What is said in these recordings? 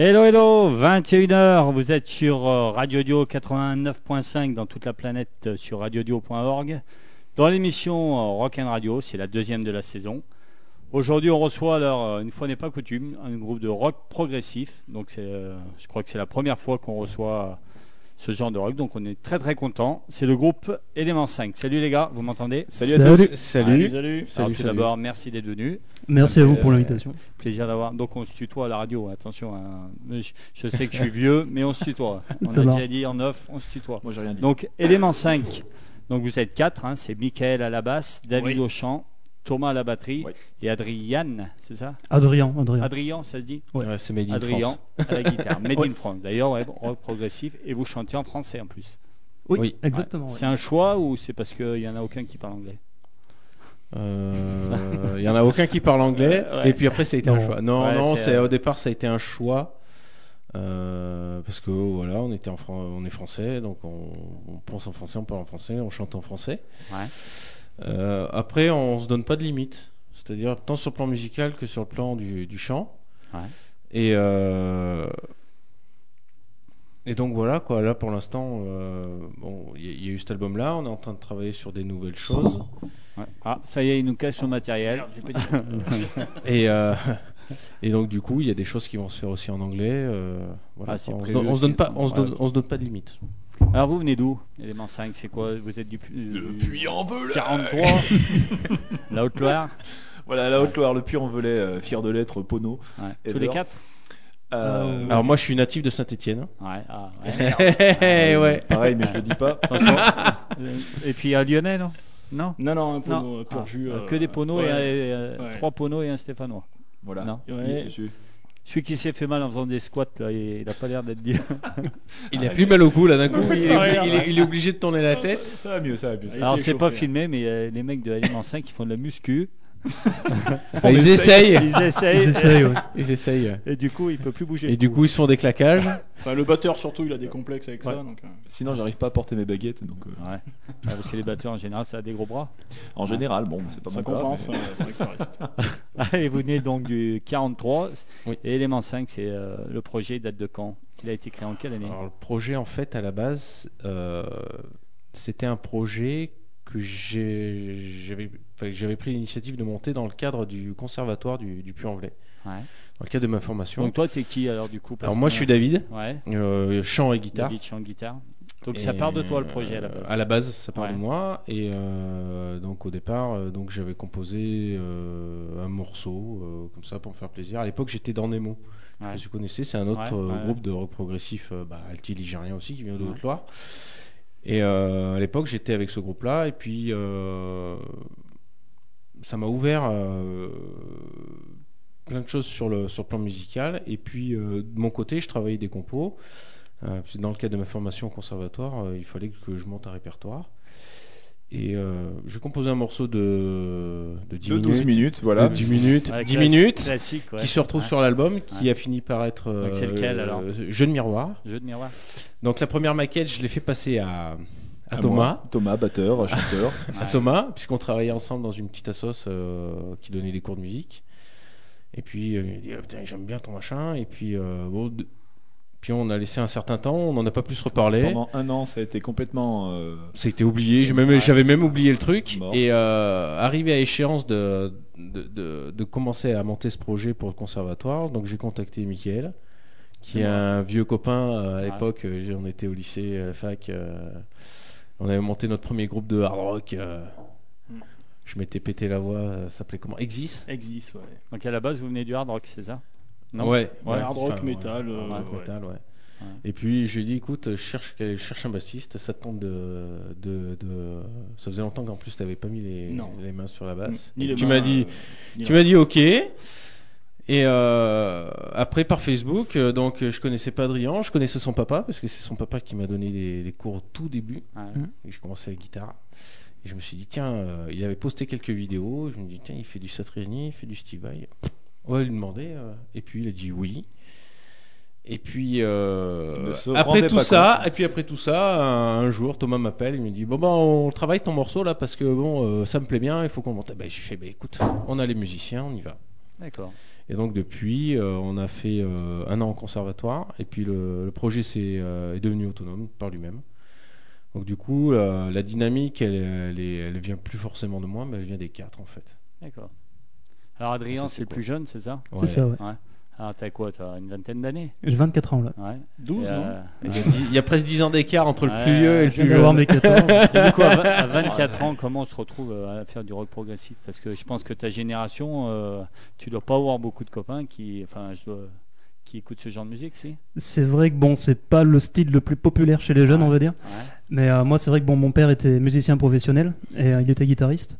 Hello, hello, 21h, vous êtes sur euh, Radio Dio 89.5 dans toute la planète euh, sur radiodio.org. Dans l'émission euh, Rock Radio, c'est la deuxième de la saison. Aujourd'hui, on reçoit, alors, une fois n'est pas coutume, un groupe de rock progressif. Donc, je crois que c'est la première fois qu'on reçoit ce genre de rock. Donc, on est très très content. C'est le groupe Element 5. Salut les gars, vous m'entendez? Salut à Salut. tous. Salut. Salut. Alors, tout d'abord, merci d'être venu. Merci à vous pour Euh, l'invitation. Plaisir d'avoir. Donc on se tutoie à la radio, attention. hein. Je, je sais que je suis vieux, mais on se tutoie. On Ça a va. déjà dit en off, on se tutoie. Moi j'ai rien dit. Donc élément 5. Donc vous êtes quatre, hein, c'est Michael à la basse, David Oui. au chant, Thomas à la batterie Oui. et Adrien, c'est ça? Adrien, Adrien. Adrien, ça se dit? Ouais, c'est Made in Adrien France. à la guitare. Made Ouais. in France. D'ailleurs, ouais, rock progressif et vous chantez en français en plus. oui, oui. exactement. ouais. C'est un choix ou c'est parce qu'il n'y en a aucun qui parle anglais? Euh, Il y en a aucun qui parle anglais Ouais. et puis après ça a été un choix. Non, Ouais, non, c'est, c'est euh, au départ ça a été un choix euh, parce que voilà, on était en Fran- on est français, donc on, on pense en français, on parle en français, on chante en français. Ouais. Euh, après, on se donne pas de limite, c'est-à-dire tant sur le plan musical que sur le plan du, du chant. Ouais. Et euh, et donc voilà quoi. Là pour l'instant, euh, bon, il y, a- il y a eu cet album-là. On est en train de travailler sur des nouvelles choses. Ouais. Ah, ça y est, il nous cache son matériel. Et, euh, et donc du coup, il y a des choses qui vont se faire aussi en anglais. euh, voilà, Ah, on, se donne, on se aussi. donne pas, on se donne, on se donne pas de limite. Alors vous venez d'où Élément 5, c'est quoi Vous êtes du Le euh, Puy-en-Velay 43 La Haute-Loire Voilà, la Haute-Loire, le Puy-en-Velay, euh, fier de l'être, Pono. ouais. Tous les quatre Euh, Alors moi, je suis natif de Saint-Étienne. Ouais, ah, ouais. ouais. Pareil, mais je le dis pas. Attention. Euh, Et puis à Lyonnais, non Non Non, non, un Non. pono, pur Ah, jus. euh, euh, que des poneaux et, ouais. un- et, euh, Ouais. trois poneaux et un stéphanois. Voilà. Non. Ouais. Oui. Celui qui s'est fait mal en faisant des squats, là, il n'a pas l'air d'être dit. Il a plus mal au cou là d'un coup. Il est, obligé- rire, il est- là. il est obligé de tourner la tête. Ça va mieux, ça va mieux. Et Alors c'est pas filmé, mais euh, les mecs de Élément 5 qui font de la muscu, Bah, ils essayent. ils essayent, Ils essayent, ouais. Ils essayent. et du coup il peut plus bouger. Et du cou. coup, ils se font des claquages. Enfin, le batteur, surtout, il a des complexes avec Ouais. ça. Donc, euh, Sinon, j'arrive pas à porter mes baguettes. Donc, euh, Ouais. Ouais, parce que les batteurs en général ça a des gros bras. en général, bon, c'est pas ça mon cas, compense. mais- euh, faudrait que ça reste. Ah, et vous venez donc du 43. Oui. Et Élément 5, c'est euh, le projet date de quand? Il a été créé en quelle année? Alors le projet en fait à la base, euh, c'était un projet que j'avais enfin, pris l'initiative de monter dans le cadre du conservatoire du, du Puy-en-Velay, Ouais. dans le cadre de ma formation. Donc toi, t'es qui alors du coup? Alors moi que- je suis David, Ouais. euh, chant et guitare. David chant guitare. Donc Et, ça part de toi le projet à la base? À la base, ça part Ouais. de moi. Et euh, donc au départ, euh, donc j'avais composé euh, un morceau comme ça pour me faire plaisir. À l'époque, j'étais dans Nemo. Je sais Ouais. pas si vous connaissez, c'est un autre groupe de rock progressif bah, alti-ligérien aussi qui vient de. Haute-Loire. Et euh, à l'époque, j'étais avec ce groupe-là. Et puis, euh, ça m'a ouvert euh, plein de choses sur le, sur le plan musical. Et puis, de mon côté, je travaillais des compos. Dans le cadre de ma formation au conservatoire, il fallait que je monte un répertoire. Et euh, j'ai composé un morceau de, de 10 De minutes. 12 minutes, voilà. de 10 minutes, Ouais, 10 classi- minutes Classique, ouais. qui se retrouve Ouais. sur l'album, qui Ouais. a fini par être Donc c'est lequel, alors Jeu de miroir. Jeu de miroir. Donc la première maquette, je l'ai fait passer à, à À Thomas, moi. Thomas, batteur, chanteur. à Thomas, puisqu'on travaillait ensemble dans une petite assoce euh, qui donnait des cours de musique. Et puis euh, il dit Ah, putain, j'aime bien ton machin. Et puis euh, bon, puis on a laissé un certain temps, on n'en a pas plus reparlé. Pendant un an, ça a été complètement. euh, Ça a été oublié, j'ai même- Ouais. j'avais même oublié le truc. Et euh, arrivé à échéance de, de, de- de commencer à monter ce projet pour le conservatoire, donc j'ai contacté Mickaël, qui est un vieux copain euh, à l'époque, on était au lycée, à la fac, euh, on avait monté notre premier groupe de hard rock. Mm. Je m'étais pété la voix, ça s'appelait comment? Exis? Existe, ouais. Donc à la base, vous venez du hard rock, c'est ça? Non Ouais, Ouais, hard rock, ouais, euh, hard rock, ouais. métal, ouais. Ouais. Et puis je lui ai dit écoute, je cherche, je cherche un bassiste, ça te tente de, de, de- Ça faisait longtemps qu'en plus tu n'avais pas mis les, mains sur la basse. Ni Et les tu m'as dit, euh, tu m'as dit ok. Et euh, après par Facebook, euh, donc euh, je connaissais pas Adrien, je connaissais son papa parce que c'est son papa qui m'a donné les, les cours au tout début. Ouais. Et j'ai commencé la guitare. Et je me suis dit tiens, euh, il avait posté quelques vidéos. Je me dis tiens, il fait du Satriani, il fait du Steve Vai. Ouais, il demandait. euh, et puis il a dit oui. Et puis euh, après tout ça, compte. et puis après tout ça, un, un jour Thomas m'appelle, il me dit bon bah on travaille ton morceau là parce que bon euh, ça me plaît bien, il faut qu'on monte. Ben j'ai fait bah écoute, on a les musiciens, on y va. D'accord. Et donc depuis, euh, on a fait euh, un an en conservatoire, et puis le, le projet euh, est devenu autonome par lui-même. Donc du coup, euh, la dynamique, elle, elle, est- elle vient plus forcément de moi, mais elle vient des quatre en fait. D'accord. Alors Adrien, c'est le plus jeune, c'est ça Ouais. C'est ça, ouais. Ouais. Alors t'as quoi T'as une vingtaine d'années J'ai 24 ans là. Ouais. 12, Et, non euh, Il y, a dix- il y a presque 10 ans d'écart entre le Ouais, plus vieux et le plus jeune. mes 14 ans. Et du coup, à, vingt- à 24 ans, comment on se retrouve euh, à faire du rock progressif? Parce que je pense que ta génération, euh, tu dois pas avoir beaucoup de copains qui, enfin, je dois, qui écoutent ce genre de musique, si? C'est vrai que bon, c'est pas le style le plus populaire chez les jeunes, Ouais. on va dire. Ouais. Mais euh, moi, c'est vrai que bon, mon père était musicien professionnel et euh, il était guitariste.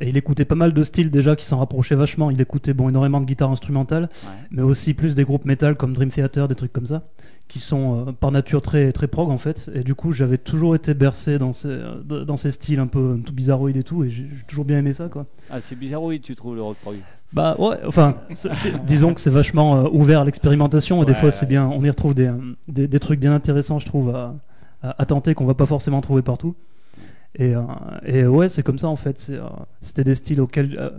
Et il écoutait pas mal de styles déjà qui s'en rapprochaient vachement. Il écoutait bon, énormément de guitare instrumentale, Ouais. mais aussi plus des groupes metal comme Dream Theater, des trucs comme ça, qui sont euh, par nature très, très prog en fait. Et du coup, j'avais toujours été bercé dans ces, euh, dans ces styles un peu tout bizarroïdes et tout, et j'ai toujours bien aimé ça quoi. Ah, c'est bizarre, oui, tu trouves le rock prog? Bah ouais, enfin, disons que c'est vachement euh, ouvert à l'expérimentation et des Ouais, fois c'est bien, on y retrouve des, des, des trucs bien intéressants, je trouve, à, à, à tenter qu'on va pas forcément trouver partout. Et, euh, et ouais, c'est comme ça en fait. euh, C'était des styles auxquels, euh,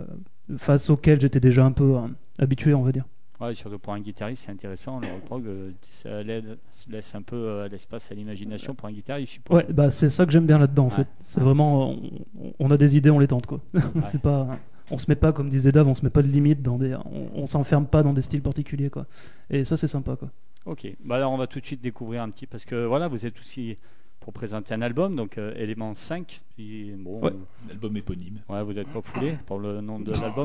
face auxquels j'étais déjà un peu habitué, on va dire. Ouais, surtout pour un guitariste, c'est intéressant. Le rock prog, ça laisse un peu l'espace à l'imagination pour un guitariste, je suppose. Ouais, bah c'est ça que j'aime bien là-dedans en Ouais. fait. C'est Ouais. vraiment, on, on a des idées, on les tente quoi. c'est pas, on se met pas comme disait Dave, on se met pas de limites dans des, on, on s'enferme pas dans des styles particuliers quoi. Et ça c'est sympa quoi. Ok, bah alors on va tout de suite découvrir un petit, parce que voilà, vous êtes aussi pour présenter un album, donc euh, élément 5. Puis, bon, Ouais. euh, L'album éponyme. ouais, vous n'êtes pas foulé pour le nom de l'album.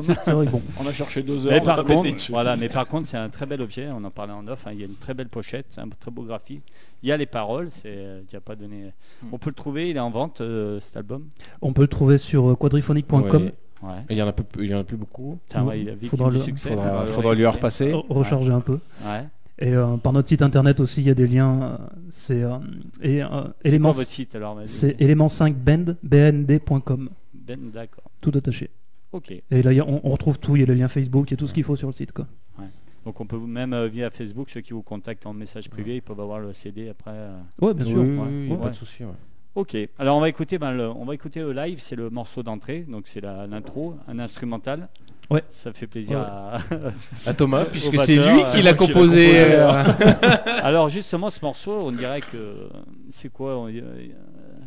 Bon. On a cherché deux heures. Mais on a par, contre, voilà, mais par contre, c'est un très bel objet. On en parlait en off. hein, il y a une très belle pochette, un très beau graphisme. Il y a les paroles. C'est, euh, as pas donné. On peut le trouver. Il est en vente euh, cet album. On peut le trouver sur euh, quadriphonique.com. Ouais. Il y en a peu- il y en a plus beaucoup. Ouais, il a Faudra du le- succès. Faudra, lui repasser. Re- recharger un peu. Et euh, par notre site internet aussi, il y a des liens. euh, c'est euh, et, euh, C'est élément, quoi votre site alors c'est élément 5 bend bnd.com, Ben, d'accord. tout attaché. Ok. Et là, il y a- on, on retrouve tout. Il y a les liens Facebook, il y a tout ce qu'il faut sur le site quoi. Donc on peut vous même euh, via Facebook, ceux qui vous contactent en message privé, ils peuvent avoir le CD après. euh. Ouais, bien Oui, sûr. oui, ouais. oui, y a Ouais. pas de souci. ouais. Ok. Alors on va écouter, ben, le, on va écouter le live, c'est le morceau d'entrée, donc c'est l'intro, un instrumental. Ouais. Ça fait plaisir Ouais. à. À Thomas, puisque c'est lui qui l'a qui composé. euh, Alors justement, ce morceau, on dirait que c'est quoi on- euh,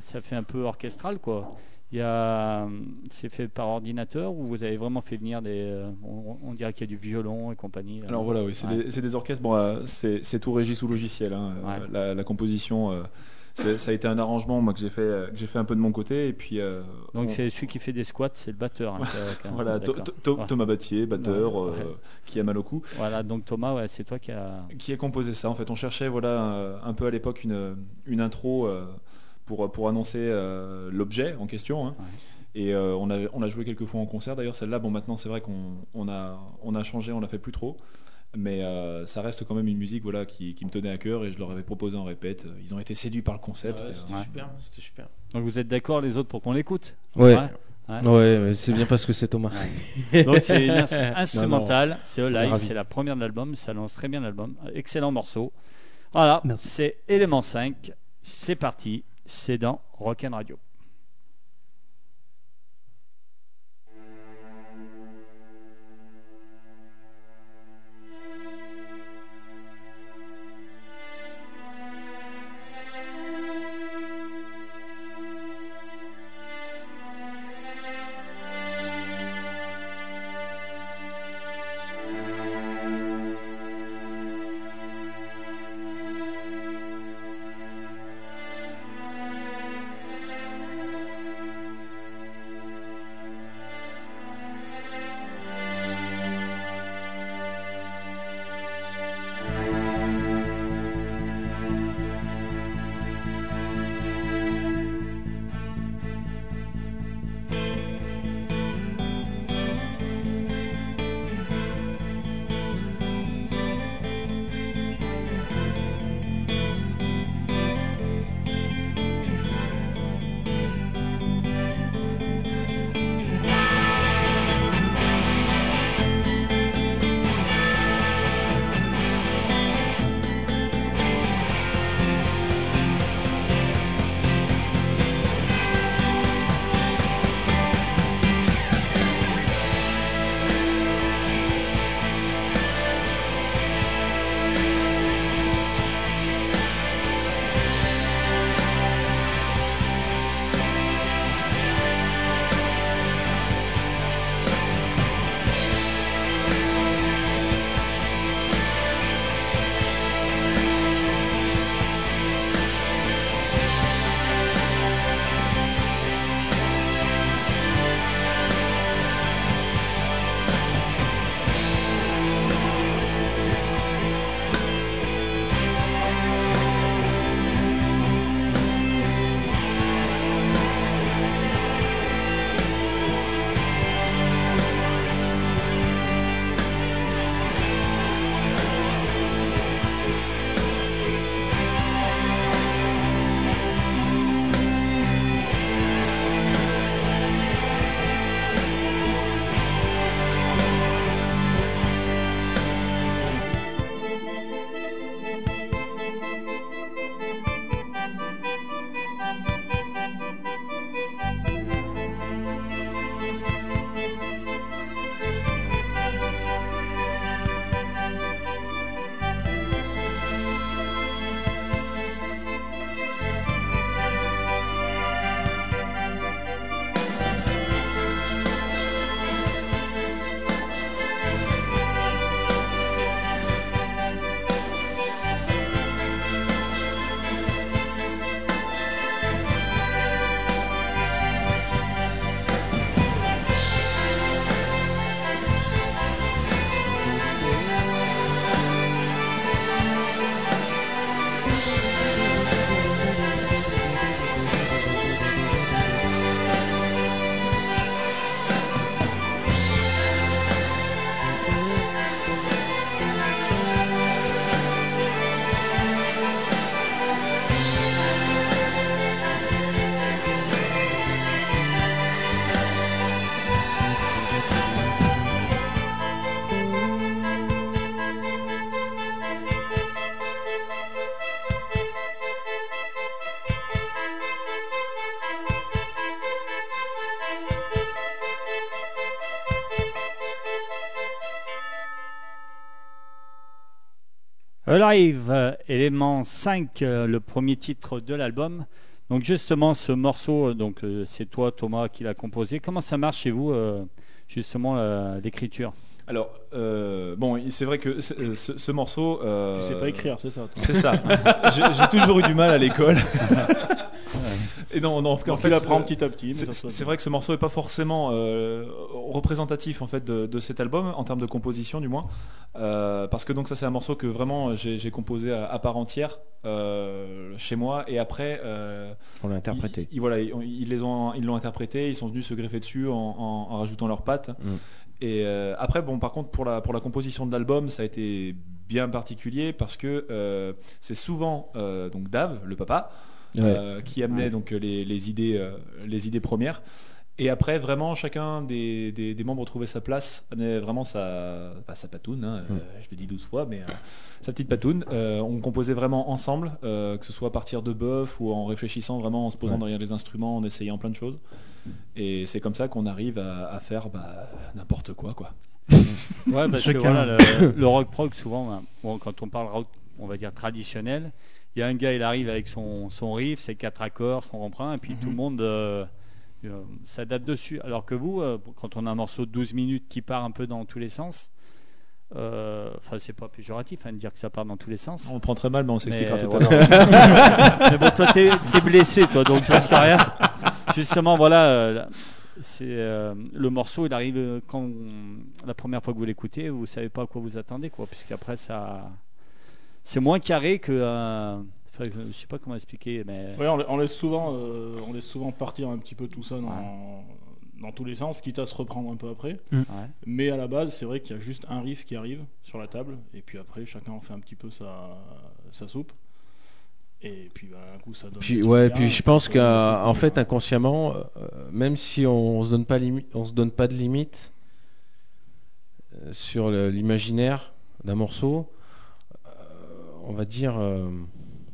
Ça fait un peu orchestral, quoi. Il y a, c'est fait par ordinateur ou vous avez vraiment fait venir des, euh, on, on dirait qu'il y a du violon et compagnie. là. Alors voilà, oui, c'est Ouais. des, orchestres. Bon, c'est tout régi sous logiciel. hein, Ouais. la, la composition, euh, ça a été un arrangement moi que j'ai fait, euh, que j'ai fait un peu de mon côté. Et puis euh, Donc on- c'est celui qui fait des squats, c'est le batteur. hein, voilà, To- d'accord. To- To- Ouais. Thomas Battier, batteur, Ouais, euh, qui a mal au cou, Voilà, donc Thomas, c'est toi qui a. qui a composé ça. En fait, on cherchait voilà un, un peu à l'époque une, une intro euh, pour pour annoncer l'objet en question. hein. Et on, a, on a joué quelques fois en concert d'ailleurs. Celle-là, bon, maintenant c'est vrai qu'on on a, on a changé, on la fait plus trop. Mais euh, ça reste quand même une musique voilà, qui, qui me tenait à cœur et je leur avais proposé en répète. Ils ont été séduits par le concept. Ouais, euh, C'était Ouais. super, c'était super. Donc vous êtes d'accord les autres pour qu'on l'écoute? Ouais. Ouais. C'est bien parce que c'est Thomas. Donc c'est une ins- instrumentale, c'est live, c'est la première de l'album, ça lance très bien l'album, excellent morceau. Voilà, Merci. c'est élément 5, c'est parti, c'est dans Rock'n Radio. Alive, élément 5, euh, le premier titre de l'album. Donc justement, ce morceau, euh, donc euh, c'est toi Thomas qui l'a composé. Comment ça marche chez vous, justement, l'écriture? Alors, euh, bon, c'est vrai que ce, ce- ce morceau. euh, Tu sais pas écrire, c'est ça. C'est ça. J'ai toujours eu du mal à l'école. Et non, non, en Donc, fait, tu l'apprends c'est- petit à petit. C'est vrai que ce morceau est pas forcément euh, représentatif en fait de, de cet album en termes de composition du moins, Euh, parce que donc ça c'est un morceau que vraiment j'ai composé à, à part entière euh, chez moi et après euh, On l'a interprété. ils, ils- voilà ils, ils les ont ils l'ont interprété, ils sont venus se greffer dessus en, en- en rajoutant leurs pattes. Mm. Et euh, après bon par contre pour la pour la composition de l'album ça a été bien particulier parce que euh, c'est souvent euh, donc Dave le papa Ouais. euh, qui amenait donc les, les idées, euh, les idées premières. Et après, vraiment, chacun des, des- des membres trouvait sa place, amenait vraiment sa, pas sa patoune, hein, euh, je l'ai dit 12 fois, mais euh, sa petite patoune. Euh, on composait vraiment ensemble, euh, que ce soit à partir de buff ou en réfléchissant vraiment, en se posant Ouais. derrière les instruments, en essayant plein de choses. Et c'est comme ça qu'on arrive à, à faire bah, n'importe quoi, quoi. Ouais, parce Chacun. que voilà, le, le rock prog, souvent, hein, bon, quand on parle rock, on va dire traditionnel, il y a un gars, il arrive avec son, son riff, ses quatre accords, son refrain, et puis tout le monde euh, euh, s'adapte dessus. Alors que vous, euh, quand on a un morceau de 12 minutes qui part un peu dans tous les sens, euh, enfin, c'est pas péjoratif hein, de dire que ça part dans tous les sens. On prend très mal, mais on s'expliquera tout voilà. à l'heure. Mais bon, toi, t'es es blessé, toi, donc ça risque rien. Justement, voilà, euh, c'est euh, le morceau, il arrive euh, quand la première fois que vous l'écoutez, vous savez pas à quoi vous attendez, quoi, puisqu'après ça, c'est moins carré que, euh, je sais pas comment expliquer, mais Ouais, on, la- on laisse souvent, euh, on laisse souvent partir un petit peu tout ça dans, dans tous les sens, quitte à se reprendre un peu après. ouais. Mais à la base, c'est vrai qu'il y a juste un riff qui arrive sur la table, et puis après, chacun en fait un petit peu sa, sa soupe. Et puis, bah, un coup, ça donne. Puis ouais, bien, puis je pense qu'en fait inconsciemment, euh, même si on, se donne pas on se donne pas de limite euh, sur l'imaginaire d'un morceau, euh, on va dire euh,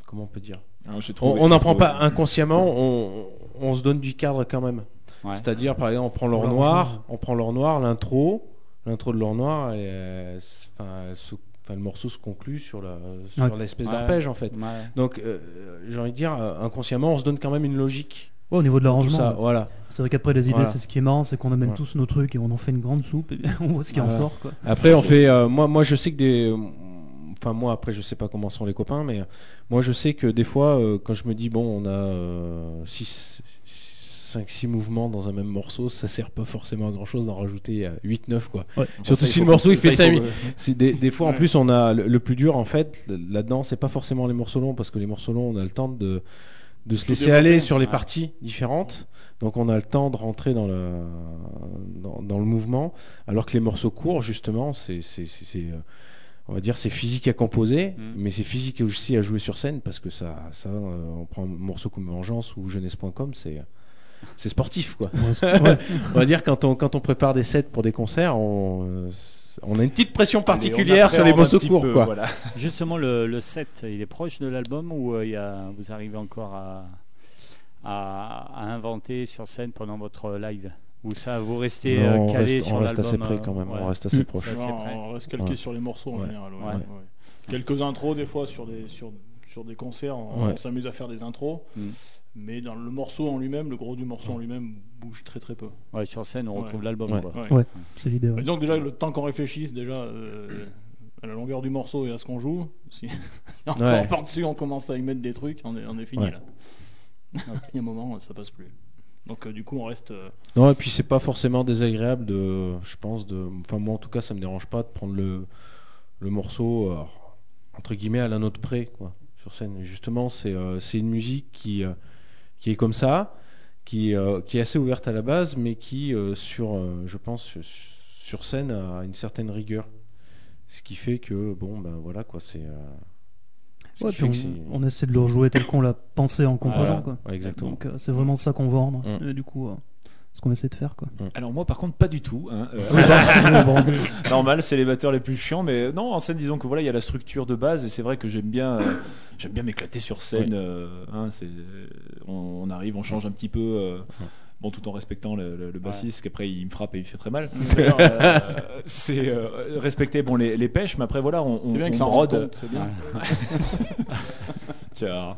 comment on peut dire. Alors, j'ai On trouvé- on n'en prend pas inconsciemment, on, on se donne du cadre quand même. Ouais. C'est-à-dire par exemple on prend l'or noir, on prend l'or noir, l'intro, l'intro de l'or noir, et, euh, enfin, enfin, le morceau se conclut sur Ouais. l'espèce Ouais. d'arpège en fait. Ouais. Donc, euh, j'ai envie de dire, inconsciemment, on se donne quand même une logique. Ouais, au niveau de l'arrangement. voilà. C'est vrai qu'après les idées, Voilà. c'est ce qui est marrant, c'est qu'on amène Voilà. tous nos trucs et on en fait une grande soupe et on voit ce qui en sort. Quoi. Après, on fait. euh, moi, moi, je sais que des. Euh, Enfin, moi, après, je sais pas comment sont les copains, mais euh, moi, je sais que des fois, euh, quand je me dis, bon, on a 5-6 mouvements dans un même morceau, ça sert pas forcément à grand chose d'en rajouter 8-9, quoi. Ouais. Surtout Ça, si le morceau il fait faut- 5 minutes. C'est des, des fois en plus on a le, le plus dur en fait là-dedans c'est pas forcément les morceaux longs parce que les morceaux longs on a le temps de, de se laisser aller sur les parties différentes. Donc on a le temps de rentrer dans le dans, dans le mouvement. Alors que les morceaux courts justement c'est on va dire c'est physique à composer Mm. mais c'est physique aussi à jouer sur scène parce que ça ça euh, on prend un morceau comme Vengeance ou jeunesse.com c'est c'est sportif quoi Ouais, on va dire quand on quand on prépare des sets pour des concerts on euh, on a une petite pression particulière sur les morceaux courts peu, quoi. voilà. Justement, le, le set, il est proche de l'album ou euh, il y a, vous arrivez encore à, à, à inventer sur scène pendant votre live? Ou ça, vous restez euh, Non, calé reste, sur on reste assez l'album, près euh, quand même, ouais. on reste assez Mm. proche. On, reste calqué Ouais. sur les morceaux en Ouais. général. ouais, Ouais. ouais. Quelques intros des fois sur des, sur, sur des concerts, on, s'amuse à faire des intros. Mm. Mais dans le morceau en lui-même, le gros du morceau en lui-même bouge très très peu. Ouais, sur scène, on Ouais. retrouve l'album. Ouais. quoi. Ouais. Ouais. C'est l'idée. donc déjà le temps qu'on réfléchisse déjà euh, à la longueur du morceau et à ce qu'on joue, si, si encore Ouais. par-dessus on commence à y mettre des trucs, on est, on est fini Ouais. là. Il y a un moment ça passe plus. Donc euh, du coup on reste. euh, Non, et puis c'est pas forcément désagréable de, je pense, de, enfin moi en tout cas ça me dérange pas de prendre le, morceau entre guillemets à la note près sur scène. Justement c'est euh, c'est une musique qui est comme ça, qui qui est assez ouverte à la base, mais qui sur, je pense sur scène a une certaine rigueur. Ce qui fait que bon ben voilà quoi c'est. Ouais, puis on, on essaie de le rejouer tel qu'on l'a pensé en composant. Voilà. Quoi. Ouais, exactement. Donc euh, c'est vraiment ça qu'on vend. Mm. Et du coup, euh, ce qu'on essaie de faire. Quoi. Alors moi par contre pas du tout. hein, euh, normal, c'est les batteurs les plus chiants, mais non, en scène, disons que voilà, il y a la structure de base, et c'est vrai que j'aime bien, euh, j'aime bien m'éclater sur scène. euh, hein, c'est, on, on arrive, on change un petit peu. euh, Bon, tout en respectant le, le- le bassiste, qu'après il me frappe et il fait très mal. Euh, c'est euh, respecter bon, les, les pêches, mais après voilà, on, on, bien on compte, c'est bien. Tiens,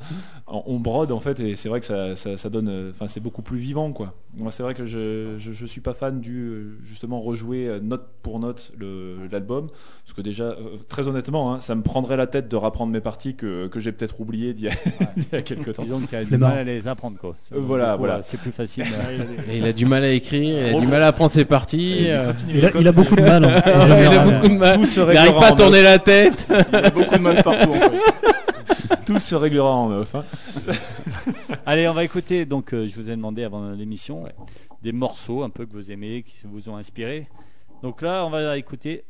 on, brode en fait et c'est vrai que ça, ça- ça donne, euh, enfin c'est beaucoup plus vivant quoi. Moi c'est vrai que je, je, je suis pas fan du euh, justement rejouer euh, note pour note le- l'album parce que déjà très honnêtement hein, ça me prendrait la tête de rapprendre mes parties que, que j'ai peut-être oubliées d'il y a, y a quelques temps. Disons tu as du mal à les apprendre. Quoi. Euh, voilà, coup, voilà. C'est plus facile. A Et il a du mal à écrire, il a du mal à prendre ses parties. Euh, Il a, il a beaucoup de mal. en- il a beaucoup de mal. Il n'arrive pas à tourner la tête. il a beaucoup de mal partout. en fait. Tout se réglera en meuf. hein. Allez, on va écouter. Donc, euh, je vous ai demandé avant l'émission des morceaux un peu que vous aimez, qui vous ont inspiré. Donc là, on va écouter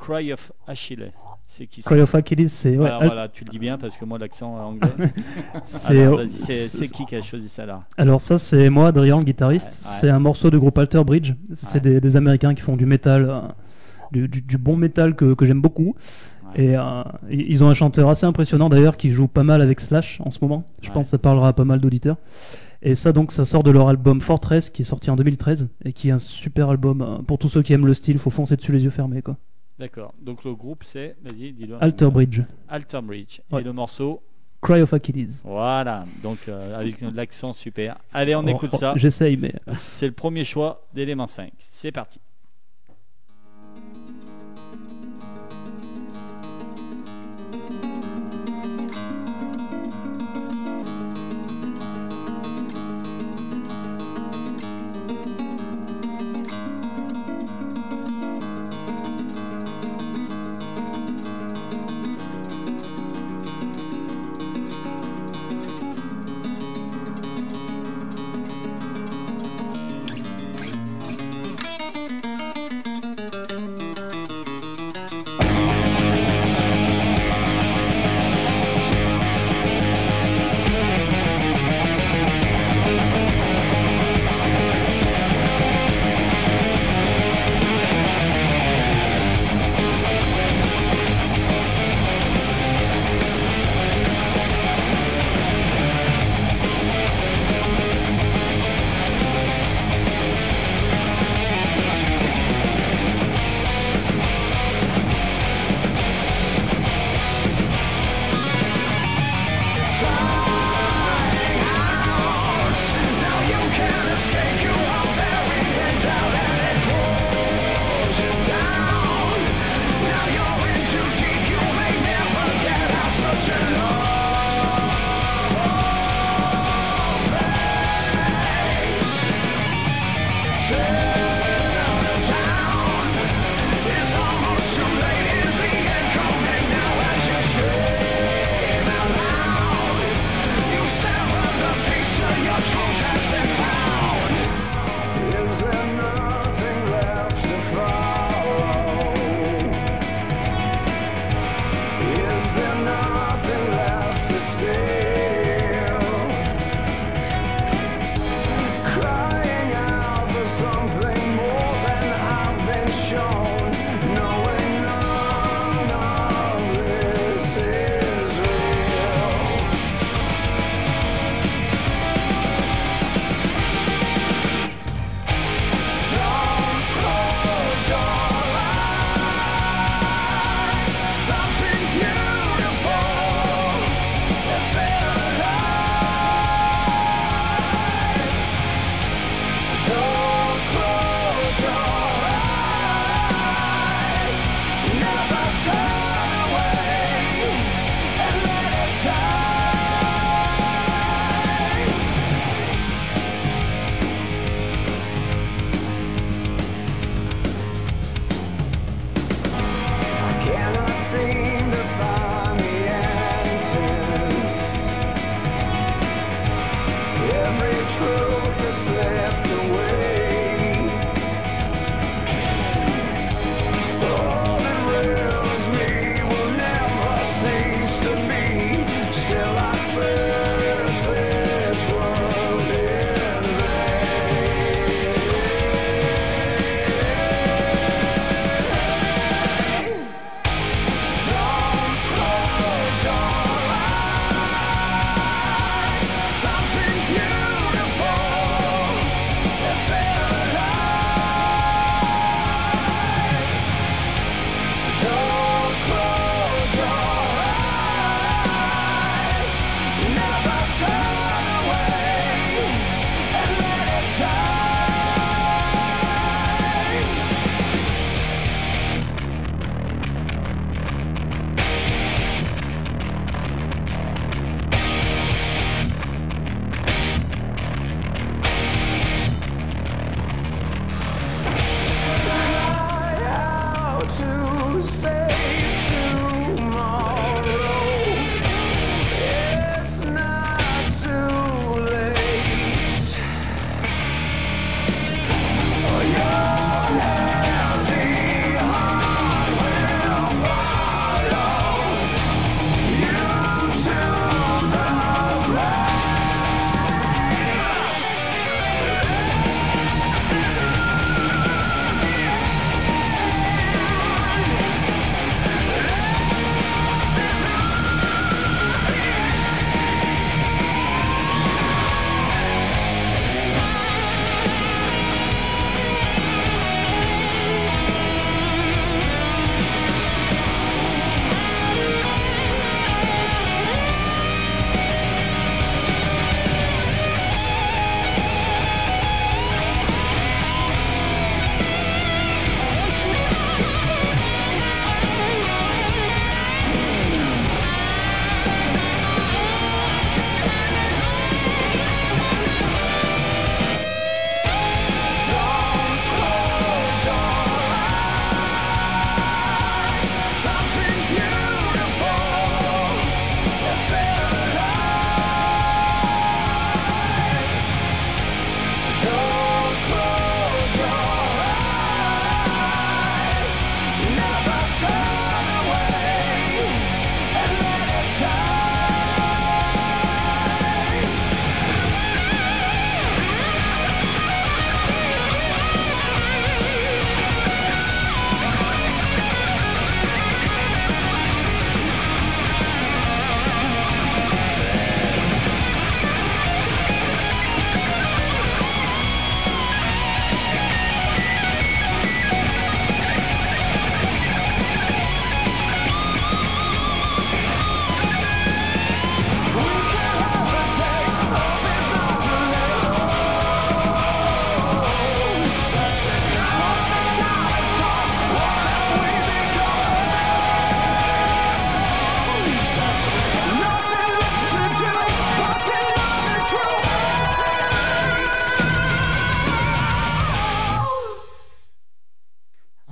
Cry of Achille. C'est qui ça Cry of Achilles, c'est ouais, Alors Al- voilà, tu le dis bien parce que moi l'accent anglais. c'est- Alors, vas-y, c'est c'est- c'est qui qui a choisi ça là? Alors ça c'est moi, Adrien, le guitariste. Ouais, ouais. C'est un morceau du groupe Alter Bridge. C'est Ouais. des, des Américains qui font du métal, euh, du, du- du bon métal que, que j'aime beaucoup. Et euh, ils ont un chanteur assez impressionnant d'ailleurs qui joue pas mal avec Slash en ce moment. Je Ouais. pense que ça parlera à pas mal d'auditeurs. Et ça donc ça sort de leur album Fortress qui est sorti en 2013 et qui est un super album euh, pour tous ceux qui aiment le style. Faut foncer dessus les yeux fermés quoi. D'accord. Donc le groupe c'est, vas-y, dis-le. Alter. Bridge, Alter Bridge. Ouais. Et le morceau, Cry of Achilles. voilà. Donc euh, avec l'accent super. Allez, on Oh, écoute oh, ça. J'essaye mais C'est le premier choix d'élément 5. C'est parti.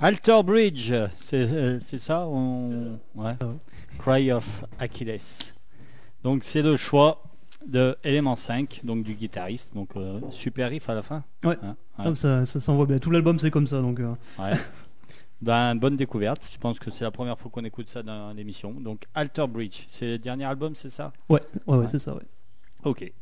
Alter Bridge, c'est euh, ça, on... ouais. Cry of Achilles. Donc c'est le choix de Element 5, donc du guitariste. Donc euh, super riff à la fin. Ouais. Hein, ouais. Comme ça, ça s'envoie bien. Tout l'album c'est comme ça donc. euh, Ouais. Ben, bonne découverte. Je pense que c'est la première fois qu'on écoute ça dans l'émission. Donc Alter Bridge, c'est le dernier album, c'est ça? Ouais, ouais, ouais, Ouais. c'est ça. Ouais. Ok.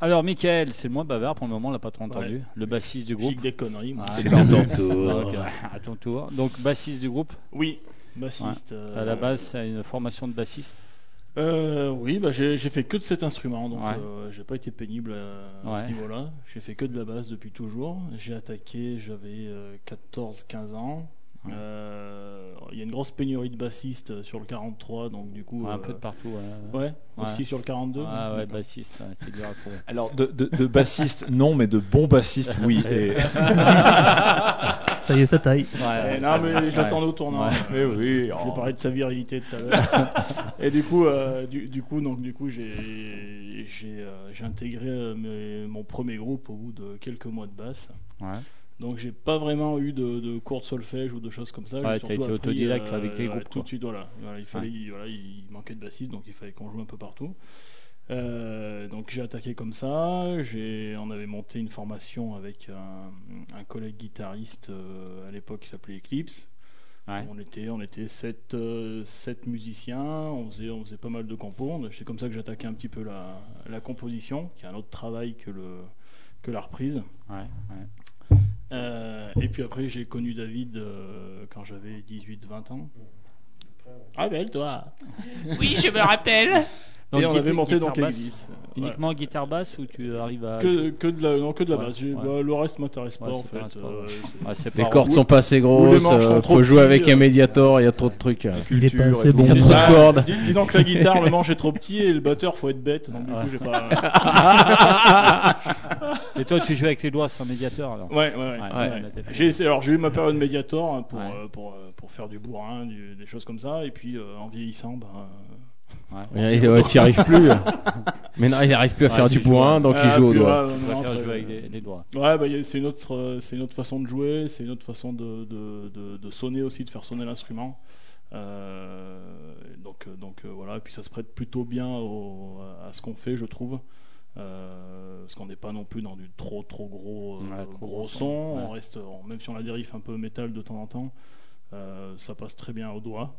Alors Michael, c'est le moins bavard pour le moment, on l'a pas trop entendu. Le bassiste du groupe. Des conneries. moi. Ah, C'est pas ton Donc, euh, à ton tour. Donc bassiste du groupe. Oui, bassiste. euh, À la base, c'est une formation de bassiste. Euh, oui, bah, j'ai fait que de cet instrument, donc Ouais. euh, j'ai pas été pénible à ce niveau-là. J'ai fait que de la basse depuis toujours. J'ai attaqué, j'avais 14-15 ans. Ouais. Euh, Il y a une grosse pénurie de bassistes sur le 43, donc du coup. Ouais, un euh, peu de partout. ouais. Ouais, Ouais. aussi sur le 42. Ah ouais, bassiste, ouais, c'est dur à trouver. Alors, de, de, de bassiste, non, mais de bon bassiste, oui. Et... Ça y est, ça taille. Eh, non, mais je l'attendais au tournant. Ouais. Mais oui, Je oh. parler de sa virilité tout à l'heure. et du coup, euh, du, du coup, donc du coup, j'ai j'ai euh, j'ai intégré euh, mes- mon premier groupe au bout de quelques mois de basse. Ouais. Donc j'ai pas vraiment eu de, de cours de solfège ou de choses comme ça. J'ai Ouais, t'as été autodidacte avec tes groupes, tout de suite, voilà. Voilà, il fallait, voilà, il manquait de bassiste, donc il fallait qu'on joue un peu partout. Euh, donc j'ai attaqué comme ça. On avait monté une formation avec un, un collègue guitariste euh, à l'époque qui s'appelait Eclipse. Ouais. On était, on était sept, euh, sept musiciens. On faisait, on faisait pas mal de compos. C'est comme ça que j'attaquais un petit peu la, la composition, qui est un autre travail que le que la reprise. Ouais, ouais. Euh, et puis après, j'ai connu David euh, quand j'avais 18-20 ans. Ah belle toi Oui, je me rappelle. Et on avait monté basse. Exis. Uniquement guitare basse ou tu arrives à. Que, que de la, non, que de la Ouais, base. J'ai- ouais. bah, le reste m'intéresse pas Ouais, en ça fait. t'intéresse pas, Euh, ouais. c'est Les pas cordes sont pas assez ou les grosses, manches sont euh, trop faut jouer avec un euh. médiator, il y a trop de trucs. euh. Il est pas Culture assez bon. Il y a trop de Ah, cordes. dis- disons que la guitare, le manche est trop petit et le batteur faut être bête. Donc du coup, j'ai pas. Et toi, tu joues avec les doigts sans médiateur alors Ouais, ouais, ouais. Ouais, ouais. ouais, t'as fait. J'ai essayé- alors j'ai eu ma période Mediator hein, pour, Ouais. euh, pour, euh, pour faire du bourrin, du- des choses comme ça, et puis euh, en vieillissant, bah, Ouais. Ouais, ouais, tu n'y arrives plus. Mais non, il n'arrive plus à Ouais, faire du bourrin, donc il ah, joue au puis, doigt. ouais, Tu non, préfères après, jouer avec euh, les, les doigts. Ouais, bah, y a- c'est une autre, euh, c'est une autre façon de jouer, c'est une autre façon de, de, de- de sonner aussi, de faire sonner l'instrument. Euh, donc, euh, donc euh, voilà, et puis ça se prête plutôt bien au- à ce qu'on fait, je trouve. Euh, parce qu'on n'est pas non plus dans du trop trop gros, euh, Ouais, trop gros gros son. son, On ouais. reste, on- même si on a des riffs un peu métal de temps en temps, euh, ça passe très bien au doigt.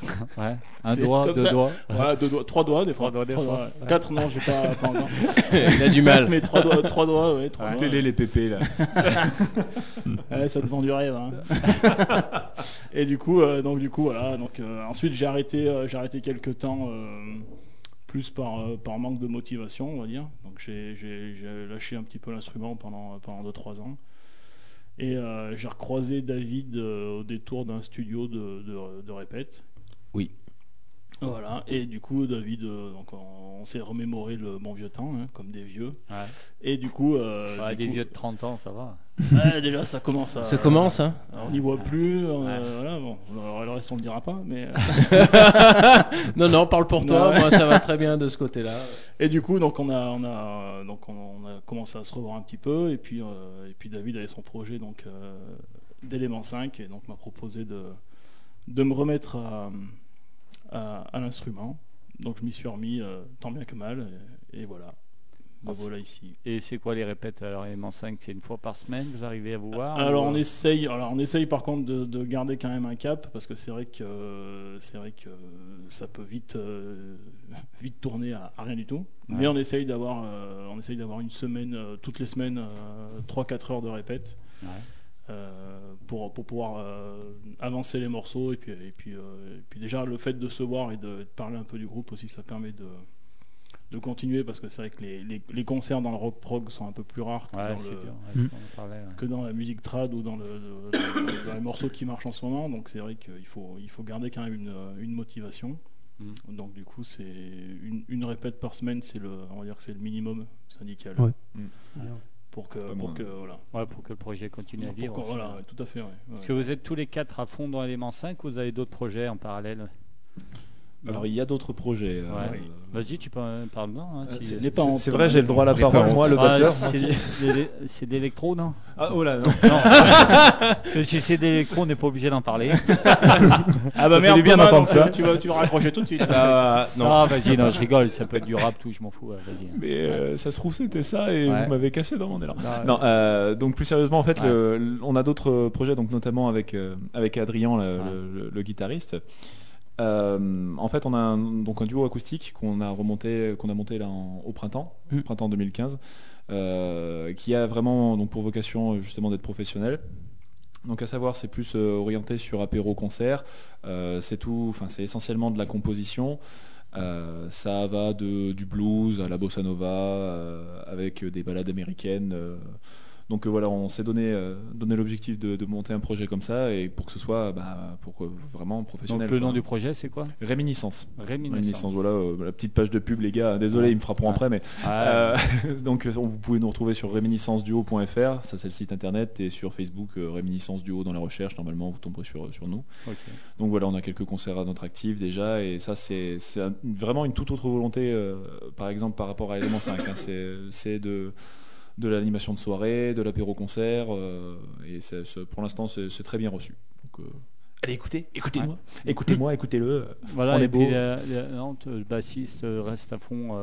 Ouais. Un doigt, deux ça. doigts. Voilà, deux doigts, trois doigts des fois. Trois doigts des fois, ouais. Quatre non, j'ai pas, pas encore. il a du mal. Mais trois doigts, trois doigts, ouais, trois doigts. Télé les pépés là. Ouais, ça te vend du rêve. hein. et du coup, euh, donc du coup, voilà. Donc euh, ensuite, j'ai arrêté, euh, j'ai arrêté quelques temps, euh, plus par euh, par manque de motivation, on va dire. Donc j'ai lâché un petit peu l'instrument pendant pendant 2-3 ans. Et euh, j'ai recroisé David euh, au détour d'un studio de, de, de répète. Oui. Voilà. Et du coup, David, euh, donc on, on s'est remémoré le bon vieux temps, hein, comme des vieux. Ouais. Et du coup, euh, Ouais, du des coup- vieux de 30 ans, ça va. Ouais, déjà, ça commence à. Ça commence, hein On n'y voit plus. euh, Ouais. voilà, bon. Alors, le reste, on le dira pas. Mais... Non, non, parle pour toi, moi ça va très bien de ce côté-là. Et du coup, donc on a, on a, donc on, on a commencé à se revoir un petit peu. Et puis, euh, et puis David avait son projet donc euh, d'élément 5 et donc m'a proposé de, de me remettre à, à, à l'instrument. Donc je m'y suis remis euh, tant bien que mal. Et, et voilà. Voilà ici. Et c'est quoi les répètes Alors, élément 5, c'est une fois par semaine, vous arrivez à vous voir Alors ou- on essaye, alors on essaye par contre de, de garder quand même un cap parce que c'est vrai que c'est vrai que ça peut vite euh, vite tourner à, à rien du tout. Mais on essaye d'avoir euh, on essaye d'avoir une semaine euh, toutes les semaines 3-4 heures de répète Ouais. euh, pour, pour pouvoir euh, avancer les morceaux et puis et puis euh, et puis déjà le fait de se voir et de, de parler un peu du groupe aussi ça permet de de continuer parce que c'est vrai que les, les, les concerts dans le rock prog sont un peu plus rares que Ouais, dans le, ouais, parlait, ouais. que dans la musique trad ou dans, le, le- dans les morceaux qui marchent en ce moment. Donc c'est vrai qu'il faut, il faut garder quand même une, une motivation. Mm. Donc du coup, c'est une, une répète par semaine, c'est le, on va dire que c'est le minimum syndical. Ouais. Pour que, pour moins. que, voilà. Ouais, pour que le projet continue à Pour vivre. aussi. voilà, ouais, tout à fait. ouais, ouais. Est-ce que vous êtes tous les quatre à fond dans l'élément 5 ou vous avez d'autres projets en parallèle? Alors il y a d'autres projets. euh. Vas-y, tu peux euh, parler hein, si- c'est- pas en C'est temps, vrai, j'ai le droit à la parole, moi, le Ah, batteur. c'est c'est de l'électro, non Ah, oh là, non. Si c'est de l'électro, on n'est pas obligé d'en parler. Ah bah merde, bien d'entendre ça. Tu vas, tu vas raccrocher tout de suite. Ah, non. Ah, vas-y, non, je rigole, ça peut être du rap, tout, je m'en fous. Vas-y. Mais euh, ça se trouve c'était ça et Ouais. vous m'avez cassé dans mon élan. Non, Non, euh, donc plus sérieusement en fait, Ouais. le- le- on a d'autres projets donc notamment avec euh, avec Adrien le, Ouais. le- le guitariste. Euh, en fait, on a un, donc un duo acoustique qu'on a remonté, qu'on a monté là en- au printemps, Mm. printemps 2015, euh, qui a vraiment donc pour vocation justement d'être professionnel. Donc à savoir, c'est plus euh, orienté sur apéro concert. C'est tout, enfin c'est essentiellement de la composition. Euh, ça va de, du blues à la bossa nova, euh, avec des balades américaines. euh. Donc euh, voilà, on s'est donné, euh, donné l'objectif de, de monter un projet comme ça et pour que ce soit bah, pour que- vraiment professionnel. Donc le nom du projet, c'est quoi? Réminiscence. Réminiscence. Réminiscence, voilà, euh, la petite page de pub, les gars. Désolé, ils me frapperont Ouais. après, mais euh, donc on- vous pouvez nous retrouver sur réminiscenceduo.fr, ça c'est le site internet, et sur Facebook Réminiscence Duo dans la recherche. Normalement, vous tomberez sur, sur nous. Donc voilà, on a quelques concerts à notre actif déjà, et ça c'est un- vraiment une toute autre volonté, euh, par exemple par rapport à l'élément 5. hein. C'est de, de l'animation de soirée, de l'apéro concert, euh, et c'est- c'est- pour l'instant c'est c'est très bien reçu. Donc, euh, allez écoutez, écoutez-moi, écoutez-moi, écoutez-le. Voilà, On et est puis beau. le, le- bassiste euh, reste à fond.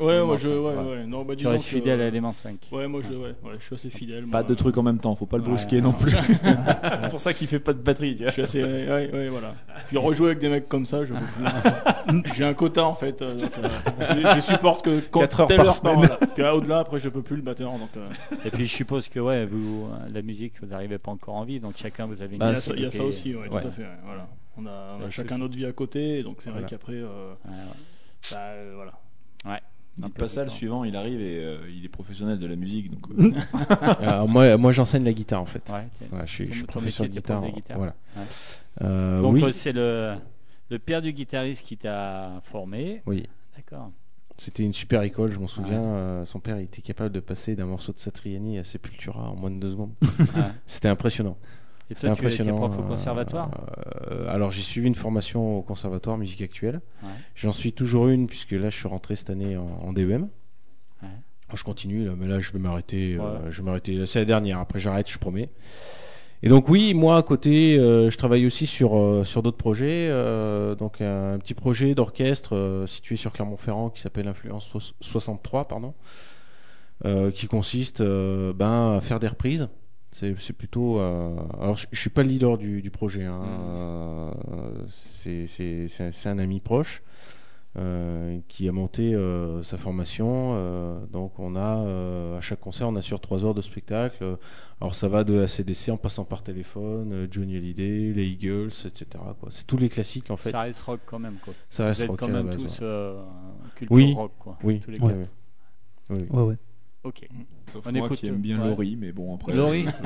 Euh, Ouais, moi je. Ouais, ouais. ouais. Non, bah, tu restes que- fidèle à l'élément 5. Ouais, moi je, ouais, ouais, je suis assez fidèle. Pas moi. de trucs en même temps, faut pas le Ouais, brusquer non plus. c'est pour ça qu'il fait pas de batterie. Tu Je vois. suis assez. Ouais, ouais, voilà. Puis rejouer avec des mecs comme ça, je. J'ai un quota en fait. euh, donc, euh, je, je supporte que quand Quatre heures telle par heure semaine. voilà. Puis ah, au-delà, après je peux plus le batteur. Donc euh, Et puis je suppose que ouais, vous, euh, la musique, vous n'arrivez pas encore en vie, donc chacun vous avez une il y a vie ça- à il y a ça aussi, ouais, Ouais. tout à fait. ouais, Voilà. On a, on a chacun notre vie à côté, donc c'est Voilà. vrai qu'après, euh, Ouais, euh, Dites pas ça, le suivant il arrive et euh, il est professionnel de la musique. Donc, euh, Alors, moi, moi j'enseigne la guitare en fait. Ouais, tiens. Ouais, je suis, Ton- je suis ton professeur de guitare. de guitare. Voilà. Ouais. Euh, Donc oui, euh, c'est le, le père du guitariste qui t'a formé. oui. D'accord. C'était une super école, je m'en souviens. euh, son père était capable de passer d'un morceau de Satriani à Sepultura en moins de deux secondes. Ouais. C'était impressionnant. Et toi, tu impressionnant. prof au conservatoire euh, Alors j'ai suivi une formation au conservatoire musique actuelle. Ouais. J'en suis toujours une puisque là je suis rentré cette année en, en DEM. Ouais. Je continue, là, mais là je vais m'arrêter. euh, je vais m'arrêter. là, C'est la dernière. Après j'arrête, je promets. Et donc oui, moi à côté, euh, je travaille aussi sur, euh, sur d'autres projets. euh, donc un, petit projet d'orchestre situé sur Clermont-Ferrand qui s'appelle Influence Soix- 63, pardon, qui consiste ben, à faire des reprises. C'est c'est plutôt. euh, alors je, je suis pas le leader du, du projet. hein, euh, c'est- c'est c'est un- ami proche. euh, qui a monté euh, sa formation. euh, donc on a euh, à chaque concert on assure trois heures de spectacle. Alors ça va de la CDC en passant par téléphone, Johnny Hallyday, les Eagles, etc. C'est tous les classiques en fait. Ça reste rock quand même quoi. Ça Vous reste êtes rock quand la même base, tous ouais. euh, culture Oui. rock quoi. Oui. Tous les Ouais. quatre. Oui, oui. Ouais. Ok. Sauf On moi écoute, qui aime bien ouais. Laurie, mais bon après. Laurie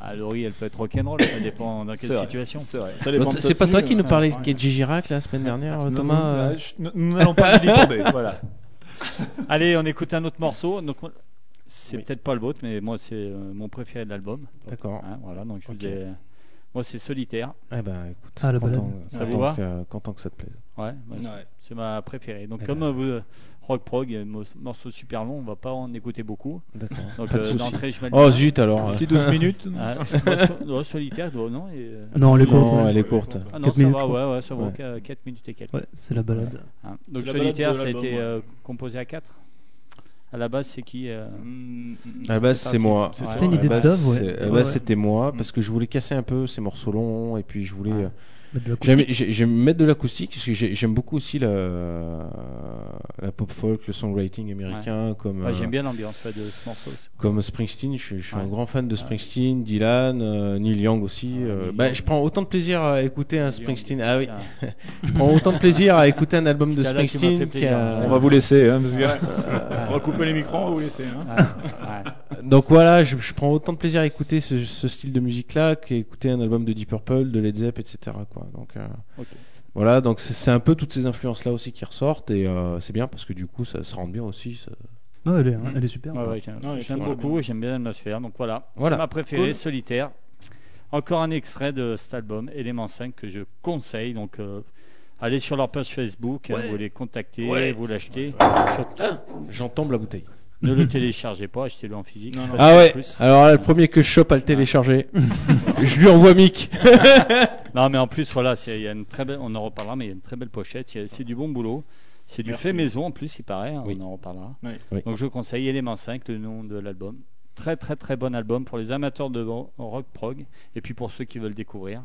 Ah Laurie, elle peut être rock'n'roll, ça dépend dans quelle situation. C'est vrai. C'est pas toi qui nous ouais. parlais de Gigi Girac la semaine dernière, Non, Thomas non, euh, je- nous n'allons pas lui demander. Voilà. Allez, on écoute un autre morceau. Donc on- c'est Oui. peut-être pas le vôtre, mais moi c'est euh, mon préféré de l'album. D'accord. Hein, voilà, donc je Ok. vous ai- Moi c'est solitaire. Eh ben, écoute, Ah, la content. Ça content vous va que, content que ça te plaise. Ouais, bah, c'est- Ouais. c'est ma préférée. Donc Eh comme ben. vous rock prog, euh, mo- morceau super long, on va pas en écouter beaucoup. D'accord. Donc euh, d'entrée je Oh zut alors. euh, Petit 12 minutes. Ah, ouais, solitaire, doit- non et, euh, Non, elle est courte. Non, elle est courte. Ah non, Quatre ça minutes, va, ouais, ouais, ça vaut Ouais. 4 minutes et quelques. Ouais, c'est la balade. Hein. Donc solitaire, ça a été ouais. euh, composé à 4 À la base, c'est qui euh, Mm, mm, À la base, C'est moi. C'était une idée de Dove, ouais. À la base, c'était moi Mm. parce que je voulais casser un peu ces morceaux longs et puis je voulais. J'aime j'aime mettre de l'acoustique parce que j'ai- j'aime beaucoup aussi la, la pop folk, le songwriting américain comme ouais, euh, J'aime bien l'ambiance ouais, de ce morceau. comme Springsteen. Je suis, je suis un grand fan de Springsteen, Dylan, euh, Neil Young aussi. Ouais, euh, Neil bah, Young. je prends autant de plaisir à écouter un. Springsteen. Ah oui, je prends autant de plaisir à écouter un album de Springsteen qu'à- On va vous laisser. Hein, parce que- On va couper les micros, on va vous laisser. Hein. Ouais, ouais. Donc voilà, je, je prends autant de plaisir à écouter ce, ce style de musique-là qu'écouter un album de Deep Purple, de Led Zepp, etc. Quoi. Donc euh, voilà, donc c'est c'est un peu toutes ces influences-là aussi qui ressortent et euh, c'est bien parce que du coup ça se rend bien aussi. ça- Ouais, elle est, elle est super. Ouais, ouais, j'aime beaucoup, j'aime bien l'atmosphère. Donc voilà, Voilà. c'est ma préférée, Cool. solitaire. Encore un extrait de cet album, Élément 5, que je conseille. Donc euh, Allez sur leur page Facebook, hein, vous les contactez, Ouais. vous l'achetez. J'en tombe la bouteille. Ne le téléchargez pas, achetez-le en physique. Non, non. Parce Ah ouais, plus- alors là, le premier que je chope à le télécharger, je lui envoie Mick. Non, mais en plus, voilà, c'est- il y a une très belle, on en reparlera, mais il y a une très belle pochette. C'est du bon boulot. C'est du Merci. fait maison en plus, il paraît. hein, Oui. On en reparlera. Oui. Oui. Donc je conseille Élément 5, le nom de l'album. Très très très bon album pour les amateurs de ro- rock prog et puis pour ceux qui veulent découvrir.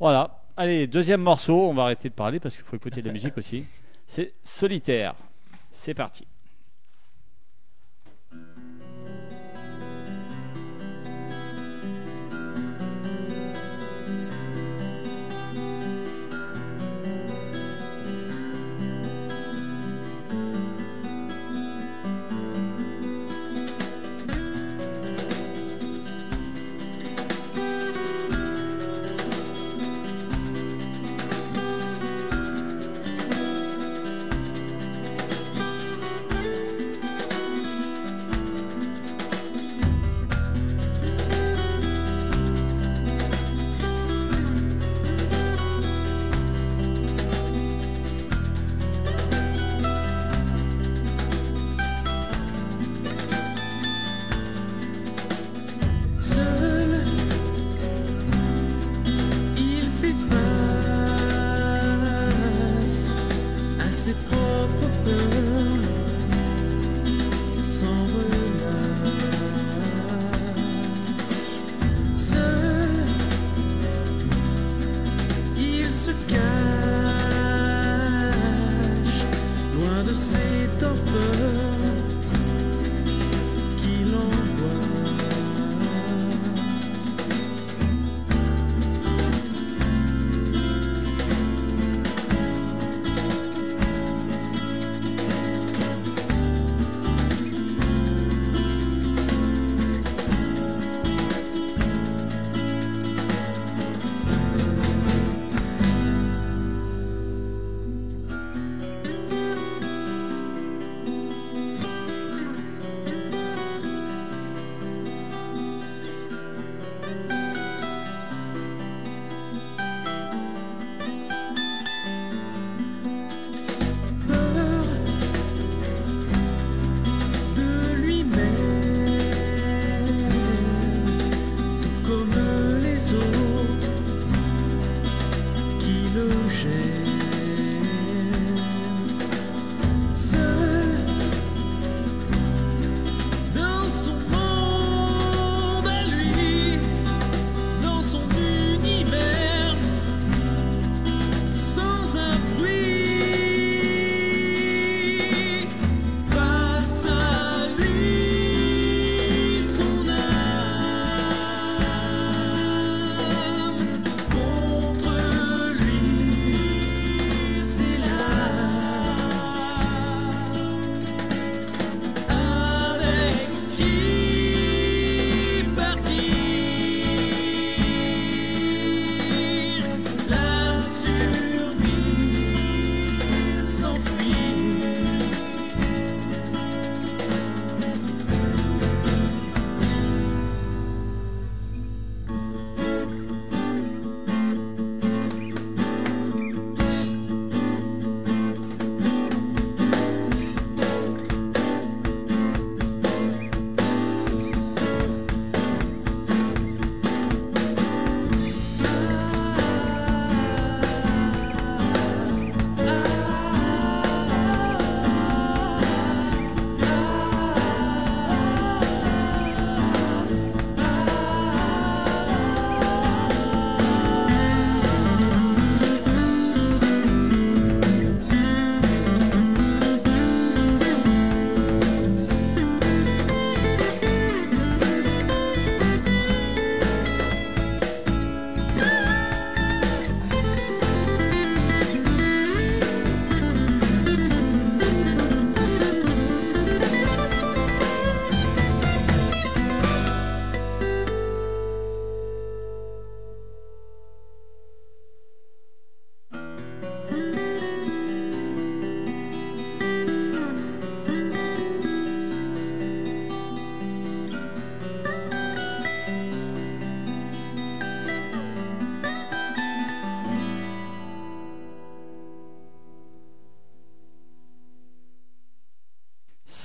Voilà. Allez, deuxième morceau. On va arrêter de parler parce qu'il faut écouter de la musique aussi. C'est Solitaire. C'est parti.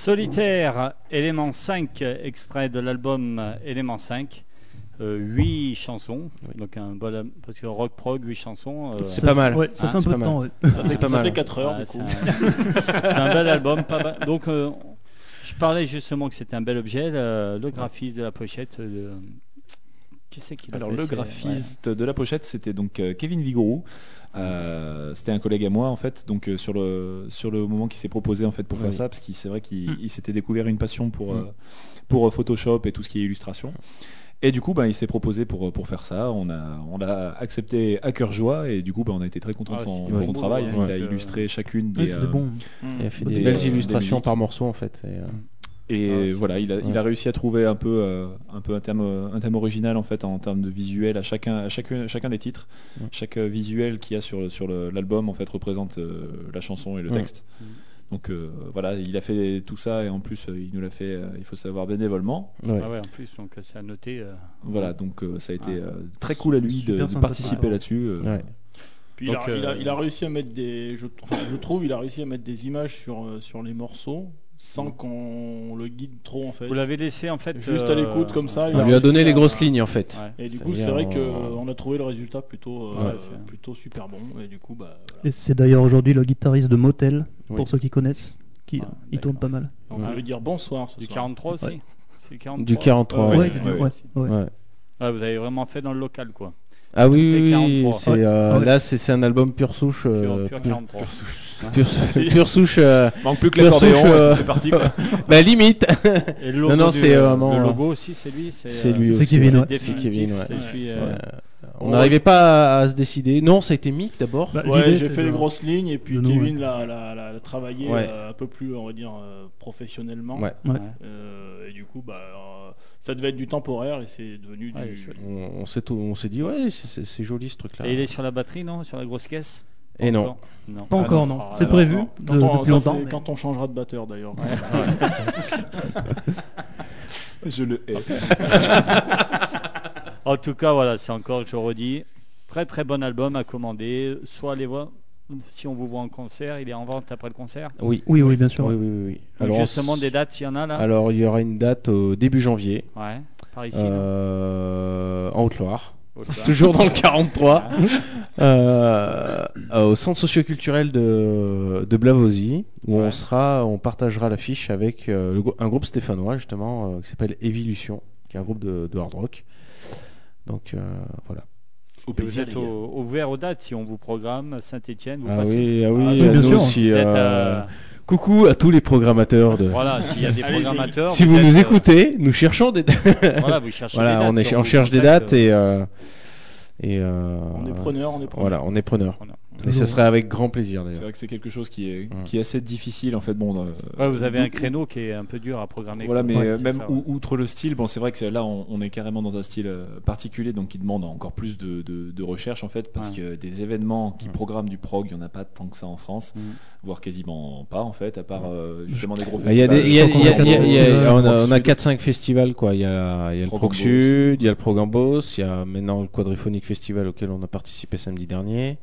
Solitaire, élément 5, extrait de l'album euh, Élément 5. 8 chansons, Oui. donc un bon parce que rock prog, 8 chansons. euh, C'est pas mal. Ouais, ça Hein, fait un c'est peu de mal. temps. ouais. Ça C'est fait, pas ça mal. fait 4 heures Ouais, du c'est coup. un, c'est un bel album. pas mal. Donc, euh, je parlais justement que c'était un bel objet. Le, le graphiste de la pochette. De- Qui c'est qui l'a Alors fait le graphiste de la pochette, c'était donc euh, Kevin Vigouroux. Euh, c'était un collègue à moi en fait, donc euh, sur le sur le moment qui s'est proposé en fait pour Oui. faire ça, parce qu'il c'est vrai qu'il il s'était découvert une passion pour Mm. euh, pour Photoshop et tout ce qui est illustration. Et du coup, ben, il s'est proposé pour, pour faire ça. On a, on l'a accepté à cœur joie et du coup, ben, on a été très content Ah, de son, c'est de du son bon travail. hein. hein, Il a illustré chacune des, c'est des bons. Il a fait Des, des, belles illustrations par morceau en fait. et, euh, Et Ah, voilà, il a, il Ouais. a réussi à trouver un peu, euh, un peu un thème, euh, un thème original en fait en termes de visuel à chacun, à chacun, chacun des titres. Ouais. Chaque euh, visuel qu'il y a sur, sur l'album en fait représente euh, la chanson et le Ouais. texte. Donc euh, voilà, il a fait tout ça et en plus il nous l'a fait, euh, il faut savoir bénévolement. ouais. Ah ouais, en plus, donc c'est à noter. euh, Voilà, donc euh, ça a été euh, très cool à lui de, participer là-dessus. euh. Ouais. Puis il, a, il a- il a réussi à mettre des. Je, enfin, je trouve, il a réussi à mettre des images sur, sur les morceaux sans qu'on le guide trop en fait. Vous l'avez laissé en fait. Juste à l'écoute, comme ça, il On a lui a donné à- les grosses lignes en fait. Ouais. Et du coup, c'est vrai euh, qu'on a trouvé le résultat plutôt, euh, Ouais, euh, plutôt super bon. Et du coup, bah, voilà. Et c'est d'ailleurs aujourd'hui le guitariste de Motel, Oui. pour ceux qui connaissent, qui Ah, il tourne pas mal. on Ouais. peut lui dire bonsoir. Ce Du soir. 43 aussi Ouais. 43 Du 43, Ouais, Ouais, ouais. du- ouais, ouais, ouais. Ouais. Ah, vous avez vraiment fait dans le local quoi. Ah oui, oui, oui, 43. c'est, Ouais. euh, Ouais. là c'est c'est un album pure souche. Pur, euh, pur pure, 43. pure- pure souche. euh, Manque plus que Pure l'accordéon, souche, euh, c'est parti. quoi. bah limite. Et le logo, non, du- c'est euh, le euh, logo aussi, c'est lui. C'est C'est lui C'est aussi. Kevin, c'est ouais. Kevin, ouais. c'est celui, euh, Ouais. On Ouais. n'arrivait pas à, à se décider. Non, ça a été Mick d'abord. Bah, Ouais, j'ai fait de- les grosses lignes et puis nous, Kevin l'a, l'a- l'a- l'a travaillé Ouais. euh, un peu plus, on va dire, euh, professionnellement. Ouais. Ouais. Euh, et du coup, bah, euh, ça devait être du temporaire et c'est devenu Ouais, du. On, on s'est tout- on s'est dit ouais, c'est- joli ce truc là. Et il est sur la batterie, non? Sur la grosse caisse? Et non. Encore? Non. Pas Ah encore, non. non. Ah, C'est prévu non. de- Quand, on, depuis ça, longtemps. c'est mais- quand on changera de batteur d'ailleurs. Je le hais. En tout cas, voilà, c'est encore, je redis, très très bon album à commander. Soit les voir, si on vous voit en concert, il est en vente après le concert. Oui. Oui, oui, bien sûr. Oui, oui, oui, oui. Donc Alors, justement, des dates, il y en a là alors il y aura une date au début janvier Ouais, par ici. euh, en Haute-Loire. Toujours dans le 43. euh, euh, au centre socioculturel de, de Blavozy, où Ouais. on sera, on partagera l'affiche avec euh, le un groupe stéphanois justement euh, qui s'appelle Evolution, qui est un groupe de, de hard rock. Donc euh, voilà. Au Et Vous plaisir, êtes au- ouvert aux dates si on vous programme Saint-Etienne, vous Ah passez. oui, ah oui, Ah, à bien nous sûr. aussi. Vous êtes, euh, euh, Coucou à tous les programmateurs de. Voilà, s'il y a des programmateurs. Si vous nous euh, écoutez, nous cherchons des. Voilà, vous cherchez voilà, des dates. on, est, si on vous cherche des dates et euh, et euh, On est preneur, on est preneur. Voilà, on est preneur. Voilà. Et ce serait avec grand plaisir C'est d'ailleurs. vrai que c'est quelque chose qui est, Ouais. qui est assez difficile en fait. Bon, euh, Ouais, vous avez un créneau qui est un peu dur à programmer. Voilà, mais Ouais, euh, c'est même ça, ou- ouais. outre le style, bon, c'est vrai que c'est- là, on, on est carrément dans un style euh, particulier, donc qui demande encore plus de, de- de recherche en fait, parce Ouais. que des événements qui Ouais. programment du prog, il n'y en a pas tant que ça en France, Mm. voire quasiment pas en fait, à part euh, justement des gros Ah, Il y a festivals. on a- Prog on a Sud. 4-5 festivals quoi. Il y a, il y a le Prog. Sud, il y a le Prog Ambos, il y a maintenant le Quadriphonic Festival auquel on a participé samedi dernier.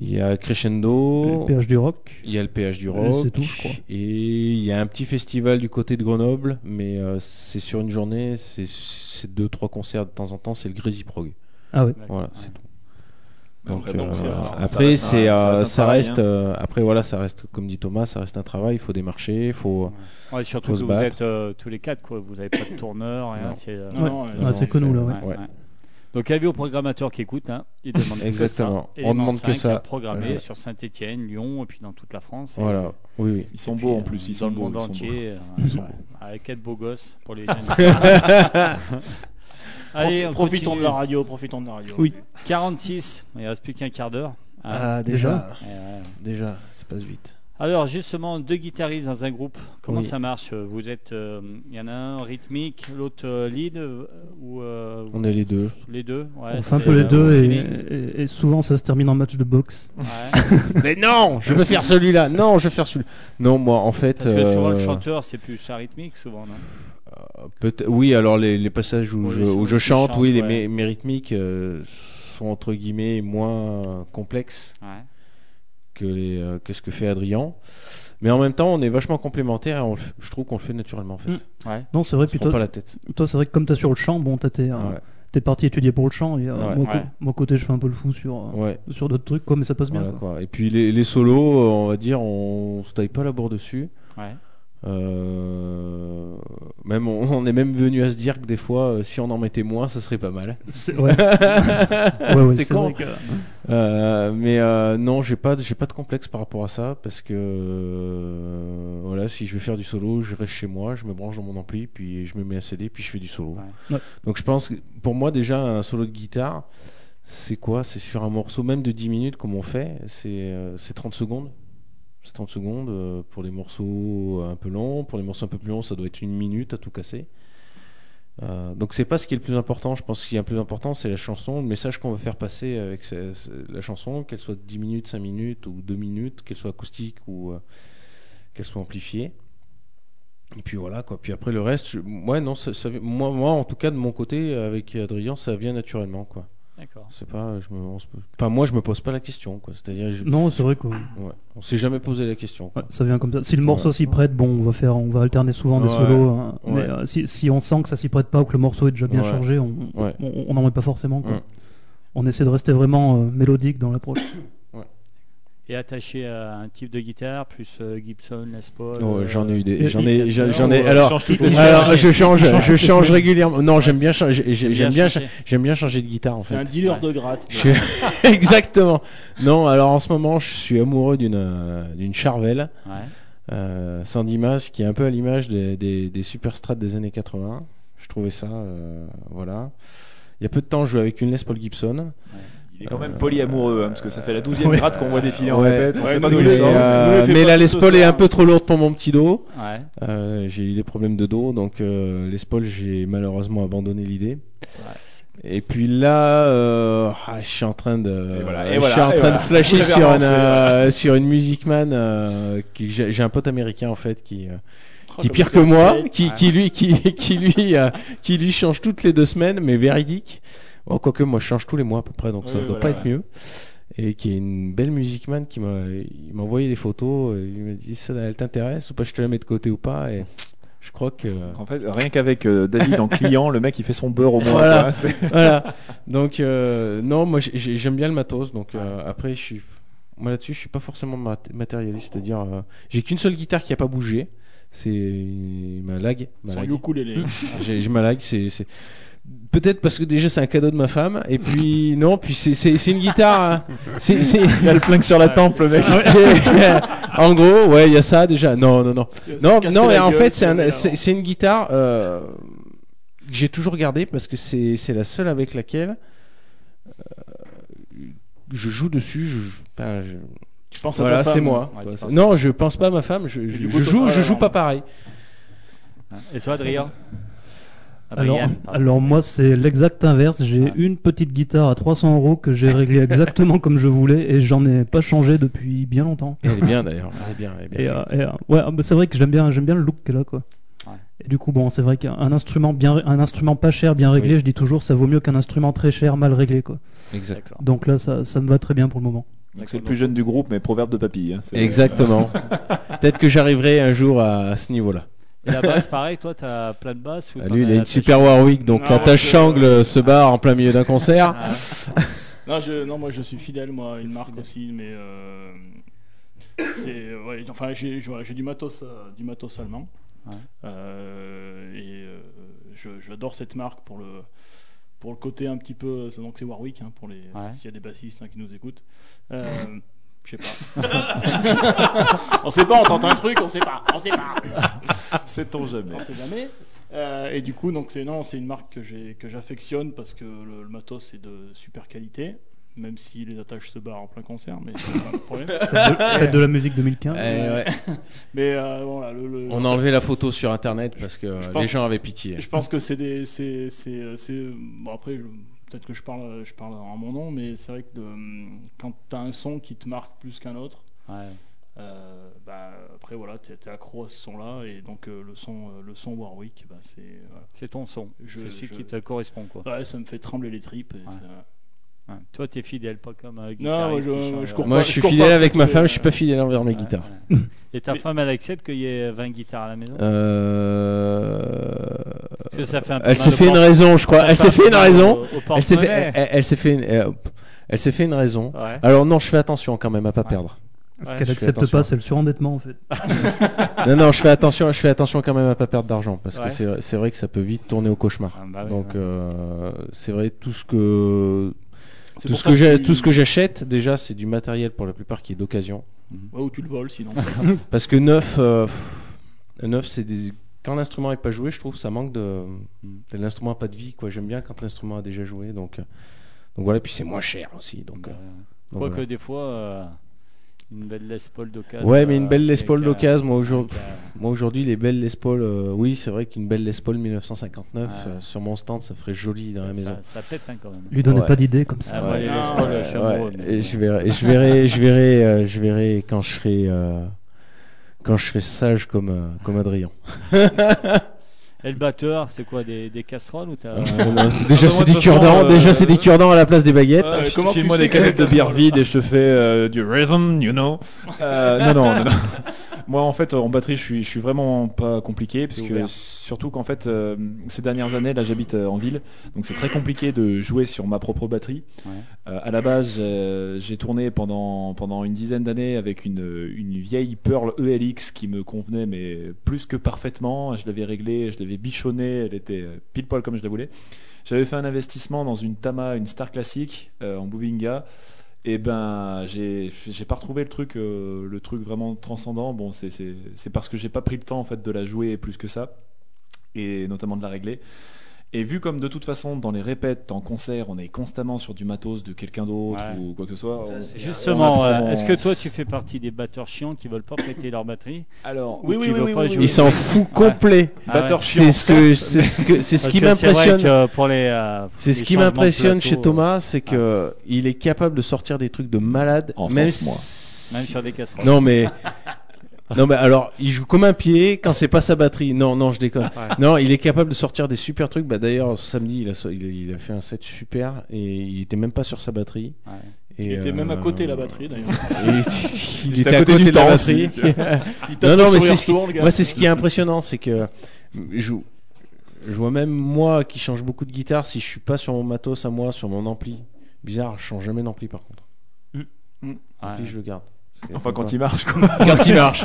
Il y a Crescendo, Le péage du rock. il y a le PH du Rock, c'est tout, je crois. et il y a un petit festival du côté de Grenoble, mais euh, c'est sur une journée, c'est- deux trois concerts de temps en temps, c'est le Greasy Prog. Ah ouais. D'accord, Voilà, c'est tout. Donc, après, euh, c'est- ça- après reste un- c'est ça reste un ça travail, reste euh, après voilà ça reste comme dit Thomas ça reste un travail il faut démarcher il faut Ouais, surtout Faut que se vous êtes euh, tous les quatre, quoi. Vous n'avez pas de tourneur. C'est euh, Ah, c'est que nous, là, ouais. ouais, Ouais. ouais. Donc, avis aux programmateurs qui écoutent, hein, ils demandent que Exactement. ça. On demande que 5 ça. Ouais. sur Saint-Etienne, Lyon, et puis dans toute la France. Et- voilà oui oui Ils sont beaux en plus, ils sont le monde ils entier. euh, sont. Avec quel beau gosse pour les jeunes. Allez, on profitons continue. de la radio, profitons de la radio. Oui. 46, il reste plus qu'un quart d'heure. hein. ah déjà. Ouais, ouais. déjà ça passe vite Alors justement, deux guitaristes dans un groupe, comment Oui. ça marche? Vous êtes, euh, il y en a un rythmique, l'autre euh, lead, euh, ou euh, on est les deux les deux ouais, On fait un peu les euh, deux et, feeling. et- et souvent ça se termine en match de boxe. Ouais. mais non je veux faire celui-là non je veux faire celui non moi en fait Parce que souvent le euh, chanteur c'est plus rythmique souvent, non? Peut-être oui alors les, les passages où Oui, je, où chante oui les, mes rythmiques euh, sont entre guillemets moins complexes Ouais. Que les euh, que ce que fait Adrien Mais en même temps, on est vachement complémentaires et on le f- je trouve qu'on le fait naturellement en fait. Mm. Ouais. Non, c'est vrai, On se puis prend toi, pas la tête. toi c'est vrai que comme t'as sur le champ, bon, t'as tes, euh, Ouais. t'es parti étudier pour le chant, et euh, Ouais. moi, co- Ouais. moi, côté, je fais un peu le fou sur, euh, Ouais. sur d'autres trucs, quoi, mais ça passe bien. Voilà, quoi. quoi. Et puis les, les solos, euh, on va dire, on se taille pas la bourre dessus. Ouais. Euh, même on, on est même venu à se dire que des fois, euh, si on en mettait moins, ça serait pas mal. C'est ouais. ouais, ouais, C'est c'est con. vrai que- Euh, mais euh, non, j'ai pas, de- j'ai pas de complexe par rapport à ça parce que euh, voilà, si je vais faire du solo, je reste chez moi, je me branche dans mon ampli, puis je me mets un CD, puis je fais du solo. Ouais. Ouais. Donc je pense que pour moi déjà un solo de guitare, c'est quoi? C'est sur un morceau même de 10 minutes comme on fait, c'est euh, c'est 30 secondes. C'est 30 secondes euh, pour les morceaux un peu longs, pour les morceaux un peu plus longs, ça doit être une minute à tout casser. Euh, donc c'est pas ce qui est le plus important, je pense que ce qui est le plus important c'est la chanson, le message qu'on veut faire passer avec la chanson, qu'elle soit de 10 minutes, 5 minutes ou 2 minutes, qu'elle soit acoustique ou euh, qu'elle soit amplifiée. Et puis voilà quoi, puis après le reste, je- non, moi, moi en tout cas de mon côté avec Adrien ça vient naturellement quoi. D'accord. C'est pas, je me, on se- enfin moi je me pose pas la question quoi, c'est-à-dire je- Non, c'est vrai qu'on ouais, on s'est jamais posé la question. quoi. Ouais, ça vient comme ça. Si le morceau Ouais. s'y prête, bon, on va faire, on va alterner souvent des Ouais. solos. hein. Ouais. Mais euh, si, si on sent que ça s'y prête pas ou que le morceau est déjà bien Ouais. chargé, on Ouais. on- on n'en met pas forcément. quoi. On essaie de rester vraiment euh, mélodique dans l'approche. Et attaché à un type de guitare, plus euh, Gibson, Les Paul. Oh, euh, j'en ai eu des, et- j'en ai, j'en ai. euh, Alors, alors, je change, je change régulièrement. Non, j'aime bien j'aime bien, j'aime bien changer de guitare en C'est fait. un dealer de gratte. Je Exactement. Non, alors en ce moment, je suis amoureux d'une euh, d'une Charvel, Ouais. euh, sans Dimas, qui est un peu à l'image des, des, des super strats des années 80. Je trouvais ça, euh, voilà. Il y a peu de temps, je jouais avec une Les Paul Gibson. Il est quand même polyamoureux, hein, parce que ça fait la douzième Ouais. gratte qu'on voit défiler en répète. On Ouais, sait pas d'où il sort. Euh, mais la tout Les ce Paul est un peu trop lourde pour mon petit dos. Ouais. Euh, j'ai eu des problèmes de dos, donc euh, les Paul, j'ai malheureusement abandonné l'idée. Et puis là, euh, ah, je suis en train de, Et voilà, et je voilà, suis en train voilà. de flasher sur une, euh, sur une Music Man. euh, qui j'ai un pote américain en fait qui, euh, Oh, qui pire que moi, qui, qui lui, qui, qui lui, euh, qui lui change toutes les deux semaines, mais véridique. Bon, quoique moi je change tous les mois à peu près, donc ça Oui, doit voilà, pas être mieux. Et qui est une belle Music Man qui m'a, envoyé des photos. et il m'a dit ça, elle t'intéresse ou pas, je te la mets de côté ou pas. Et je crois que En fait, rien qu'avec euh, David en client, le mec il fait son beurre au moins. Voilà. quoi. Voilà. Donc euh, non, moi j'ai- j'ai- j'aime bien le matos. Donc euh, après, je suis, moi là-dessus, je suis pas forcément mat- matérialiste. C'est-à-dire, euh, j'ai qu'une seule guitare qui a pas bougé. C'est ma lag. Ma lag. J'ai ma lag. C'est- peut-être parce que déjà c'est un cadeau de ma femme. Et puis non, puis c'est une guitare. hein. C'est Il a le flingue sur la tempe, le mec. en gros, ouais, il y a ça déjà. Non, non, non. Non, non, mais en gueule, fait, c'est un- une guitare euh, que j'ai toujours gardée parce que c'est c'est la seule avec laquelle euh, je joue dessus. Je, enfin, je- Tu penses à voilà, ta femme, c'est moi. Ouais, non, je pense pas à ma femme. Je, du je- coup, je toi, joue, je joue pas pareil. Et toi, Adrien? Alors, alors moi c'est l'exact inverse. J'ai Ouais. une petite guitare à 300 euros que j'ai réglée exactement comme je voulais et j'en ai pas changé depuis bien longtemps. Elle est bien d'ailleurs. Elle est bien. Elle est bien. Et, euh, et, euh, ouais, ah, bah, c'est vrai que j'aime bien, j'aime bien le look qu'elle a quoi. Ouais. Et du coup bon, c'est vrai qu'un instrument bien, un instrument pas cher bien réglé, Oui. je dis toujours, ça vaut mieux qu'un instrument très cher mal réglé quoi. Exact. D'accord. Donc là, ça, ça me va très bien pour le moment. C'est le plus jeune du groupe, mais proverbe de papy. hein. Exactement. Peut-être que j'arriverai un jour à, à ce niveau-là. Et la basse, pareil, toi, t'as plein de basse ou Ah, t'en Lui, il a une super Warwick, donc Non, la moi, tâche je- Changle se barre en plein milieu d'un concert. Ah, Non, je, non, moi je suis fidèle, moi, à une marque aussi, mais euh, c'est, ouais, enfin, j'ai, j'ai- j'ai du matos, euh, du matos allemand, Ouais. Euh, et euh, je- j'adore cette marque pour le, pour le côté un petit peu, c'est- donc c'est Warwick hein, pour les, Ouais. s'il y a des bassistes hein, qui nous écoutent. Euh, je sais pas. on sait pas, on tente un truc, on sait pas, on sait pas. Sait-on jamais. On sait jamais. Euh, et du coup, donc c'est non, c'est une marque que j'ai que j'affectionne parce que le, le matos est de super qualité, même si les attaches se barrent en plein concert, mais c'est un problème. Faites de, la musique 2015. Eh ouais. Mais euh, voilà, le, le- On a enlevé la photo sur internet parce que les gens avaient pitié. je pense que c'est des, c'est, c'est, c'est- bon après, je- peut-être que je parle, je parle en mon nom, mais c'est vrai que de- quand tu as un son qui te marque plus qu'un autre. ouais. euh, bah, après voilà, tu es accro à ce son-là et donc euh, le son, euh, le son Warwick, bah, c'est voilà. C'est ton son. Je- C'est celui je- qui te correspond, quoi. Ouais, ça me fait trembler les tripes. et Ouais. Ouais. Toi, t'es fidèle, pas comme un Non, moi, je, guitariste qui change, je euh, cours Moi, pas- je suis cours fidèle pas avec ma femme, je suis pas fidèle envers mes ouais, guitares. ouais. Et ta Mais- femme, elle accepte qu'il y ait 20 guitares à la maison? Euh, Parce que ça fait un peu Elle s'est fait une porte- raison, je crois. ça Elle fait s'est fait une raison. Elle s'est fait, elle, elle s'est fait, une, euh, elle s'est fait une raison. Ouais. Alors non, je fais attention quand même à pas perdre. Ce Ouais, qu'elle je fais accepte attention. pas, c'est le surendettement en fait. non, non, je fais attention, je fais attention quand même à pas perdre d'argent parce Ouais. que c'est, vrai que ça peut vite tourner au cauchemar. Ah, bah oui, Donc ouais. euh, c'est vrai tout ce que tout ce que, tu- tout ce que j'achète déjà c'est du matériel pour la plupart qui est d'occasion. Ouais, ou tu le voles sinon. parce que neuf euh, neuf c'est des quand l'instrument est pas joué je trouve ça manque de, de l'instrument a pas de vie quoi. J'aime bien quand l'instrument a déjà joué donc euh, donc voilà puis c'est moins cher aussi donc, euh, donc Quoique voilà. des fois, une belle Les Paul d'occasion. Ouais, mais une belle Les Paul d'occasion, moi, aujourd'hui- avec, Moi aujourd'hui les belles Les Paul, euh, oui c'est vrai qu'une belle Les Paul 1959 Ouais. euh, sur mon stand ça ferait joli dans ça, la maison. Ça, ça pète hein, quand même. Lui donnez Ouais. pas d'idée comme Ah, ça. moi, Ouais. les Les Ah, Paul, ouais, je suis Ouais, amoureux, mais et je verrai, et je verrai, je verrai, euh, je verrai quand je serai, euh, quand je serai sage comme, euh, comme Adrien. Et le batteur, c'est quoi des, des casseroles ou t'as... Euh, déjà c'est moi, des cure-dents, euh, déjà c'est des cure-dents à la place des baguettes. Euh, comment tu sais des canettes de bière vide et je te fais euh, du rhythm, you know. Euh, non, non, non, non. Moi, en fait, en batterie, je suis, je suis vraiment pas compliqué, parce que surtout qu'en fait, euh, ces dernières années, là, j'habite euh, en ville, donc c'est très compliqué de jouer sur ma propre batterie. Ouais. Euh, à la base, euh, j'ai tourné pendant, pendant une dizaine d'années avec une, une vieille Pearl ELX qui me convenait, mais plus que parfaitement. Je l'avais réglée, je l'avais bichonnée, elle était pile poil comme je la voulais. J'avais fait un investissement dans une Tama, une Star classique en Bubinga. Et ben, j'ai pas retrouvé le truc, euh, le truc vraiment transcendant. C'est- parce que j'ai pas pris le temps de la jouer plus que ça, et notamment de la régler. Et vu comme de toute façon dans les répètes, en concert, on est constamment sur du matos de quelqu'un d'autre Ouais. ou quoi que ce soit. on- Justement, euh, est-ce que toi tu fais partie des batteurs chiants qui veulent pas prêter leur batterie alors Oui, ou oui, oui, oui, pas oui, jouer oui. Il s'en fout complet. Ah ouais. batteur C'est chiant. ce que, certes, c'est ce que, c'est ce Parce qui m'impressionne. que pour les, euh, C'est ce qui m'impressionne plateau, chez euh, Thomas, c'est que il est capable de sortir des trucs de malade. En même sens, moi. Même sur des casseroles. Non mais non mais alors il joue comme un pied quand c'est pas sa batterie. Non non je déconne. Ouais. Non il est capable de sortir des super trucs. Bah d'ailleurs samedi il a, so- il a, il a fait un set super et il était même pas sur sa batterie. Ouais. Et, Il était même à euh, côté de la batterie d'ailleurs. il était à à côté du de la temps batterie. aussi. Il tape non non le mais c'est ce qui, retour, le gars. moi c'est ce qui est impressionnant c'est que je, je vois même moi qui change beaucoup de guitare si je suis pas sur mon matos à moi sur mon ampli. Bizarre je change jamais d'ampli par contre. L'ampli, Ouais. je le garde. Enfin, quand il marche, quoi. quand il marche.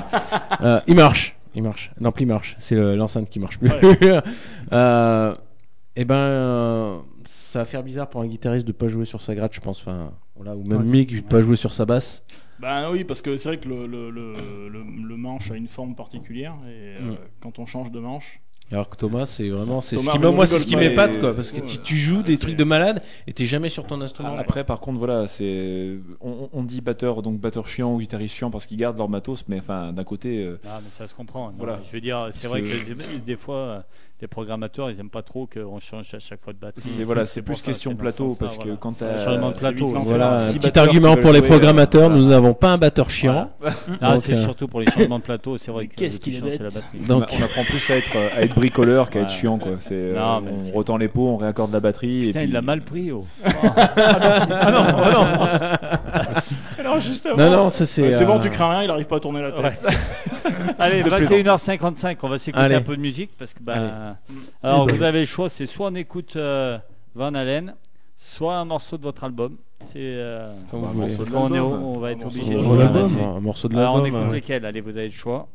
Euh, il marche. Il marche. L'ampli marche. C'est le- l'enceinte qui marche plus. Euh, et ben, euh, ça va faire bizarre pour un guitariste de pas jouer sur sa gratte, je pense. Enfin, voilà, ou même Ouais. Mick de pas jouer sur sa basse. Ben oui, parce que c'est vrai que le, le, le, le- le manche a une forme particulière et euh, Mm. quand on change de manche, Alors que Thomas, c'est vraiment, c'est ce qui, moi, c'est ce qui m'épate, quoi, parce que tu, joues Ah, des trucs de malade et t'es jamais sur ton instrument. Après, par contre, voilà, c'est on, on dit batteur, donc batteur chiant ou guitariste chiant parce qu'ils gardent leur matos, mais enfin, d'un côté, euh, Ah, mais ça se comprend. Non, Voilà. Je veux dire, c'est vrai que, que- des- des fois, les programmateurs, ils aiment pas trop qu'on change à chaque fois de batterie. c'est voilà, c'est plus question plateau parce que voilà. quand t'as changement de plateau. Voilà, un petit argument pour les jouer, programmateurs, euh, nous n'avons pas un batteur chiant. Voilà. Ah, c'est euh, surtout pour les changements de plateau, c'est vrai que Qu'est-ce qu'il est chiant, c'est la batterie. on, Donc, a- on apprend plus à être à être bricoleur qu'à être chiant, quoi. C'est euh, Non, on retend les pots, on réaccorde la batterie. Putain, et il l'a mal pris. Justement, non, non, ça euh, c'est. c'est bon, euh, tu crains rien, il arrive pas à tourner la tête. Allez, De 21h55, on va s'écouter Allez. un peu de musique parce que bah, alors vous avez le choix, c'est soit on écoute euh, Van Halen, soit un morceau de votre album. C'est euh, Bah, un morceau est, l'album. on va être obligé de Un jouer l'album. un morceau de Alors on l'album. écoute euh, lesquels? Allez, vous avez le choix.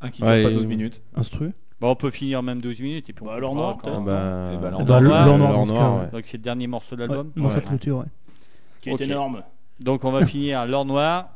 Un qui Ouais, dure pas et- 12 minutes. Instru? Bon, on peut finir même 12 minutes et puis on Bah, alors noir. Ah bah, bah, euh, Bah, le- noir, ouais. Donc c'est le dernier morceau de ouais. l'album. Morceau de Ouais. Qui est énorme. Donc on va finir l'or noir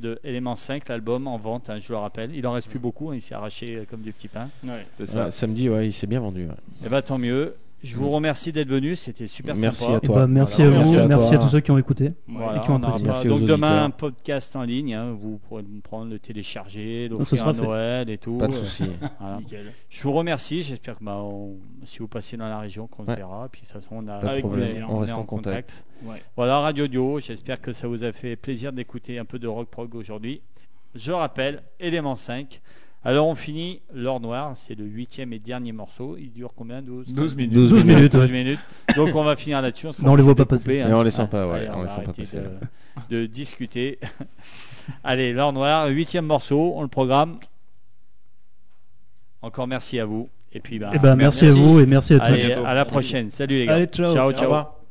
de Element 5, l'album en vente, hein, je le rappelle. Il en reste plus beaucoup, hein, il s'est arraché euh, comme du petit pain. Ouais. C'est ça. Ouais, samedi, ouais, il s'est bien vendu. ouais. Et bah tant mieux. Je vous remercie d'être venu, c'était super Merci sympa. à toi. bah, merci Voilà. à vous, Merci à merci tous ceux qui ont écouté. Voilà, Et qui ont apprécié. pas- Merci Donc demain un podcast en ligne, hein, vous pourrez le prendre, le télécharger, ce l'offrir sera à fait. Noël et tout. Pas de souci. voilà. Je vous remercie, j'espère que bah, on- si vous passez dans la région qu'on se Ouais. verra. Puis de toute façon on, a, Avec plaisir. On on est reste en contact. Ouais. Voilà, Radio Dio, j'espère que ça vous a fait plaisir d'écouter un peu de rock prog aujourd'hui. Je rappelle, élément 5, Alors on finit l'or noir, c'est le huitième et dernier morceau. Il dure combien? 12, 12 minutes. 12 12 minutes, ouais. minutes. Donc on va finir là-dessus. Non, on les voit pas passer. Et on les sent pas, ouais, Allez, on on les va sent pas passer, de, de discuter. Allez, l'or noir, huitième morceau, on le programme. Encore merci à vous. Et puis bah, Eh ben, merci, à vous et merci à tous. Allez, bientôt. à la prochaine. Salut les gars. Allez, ciao. ciao. Au ciao.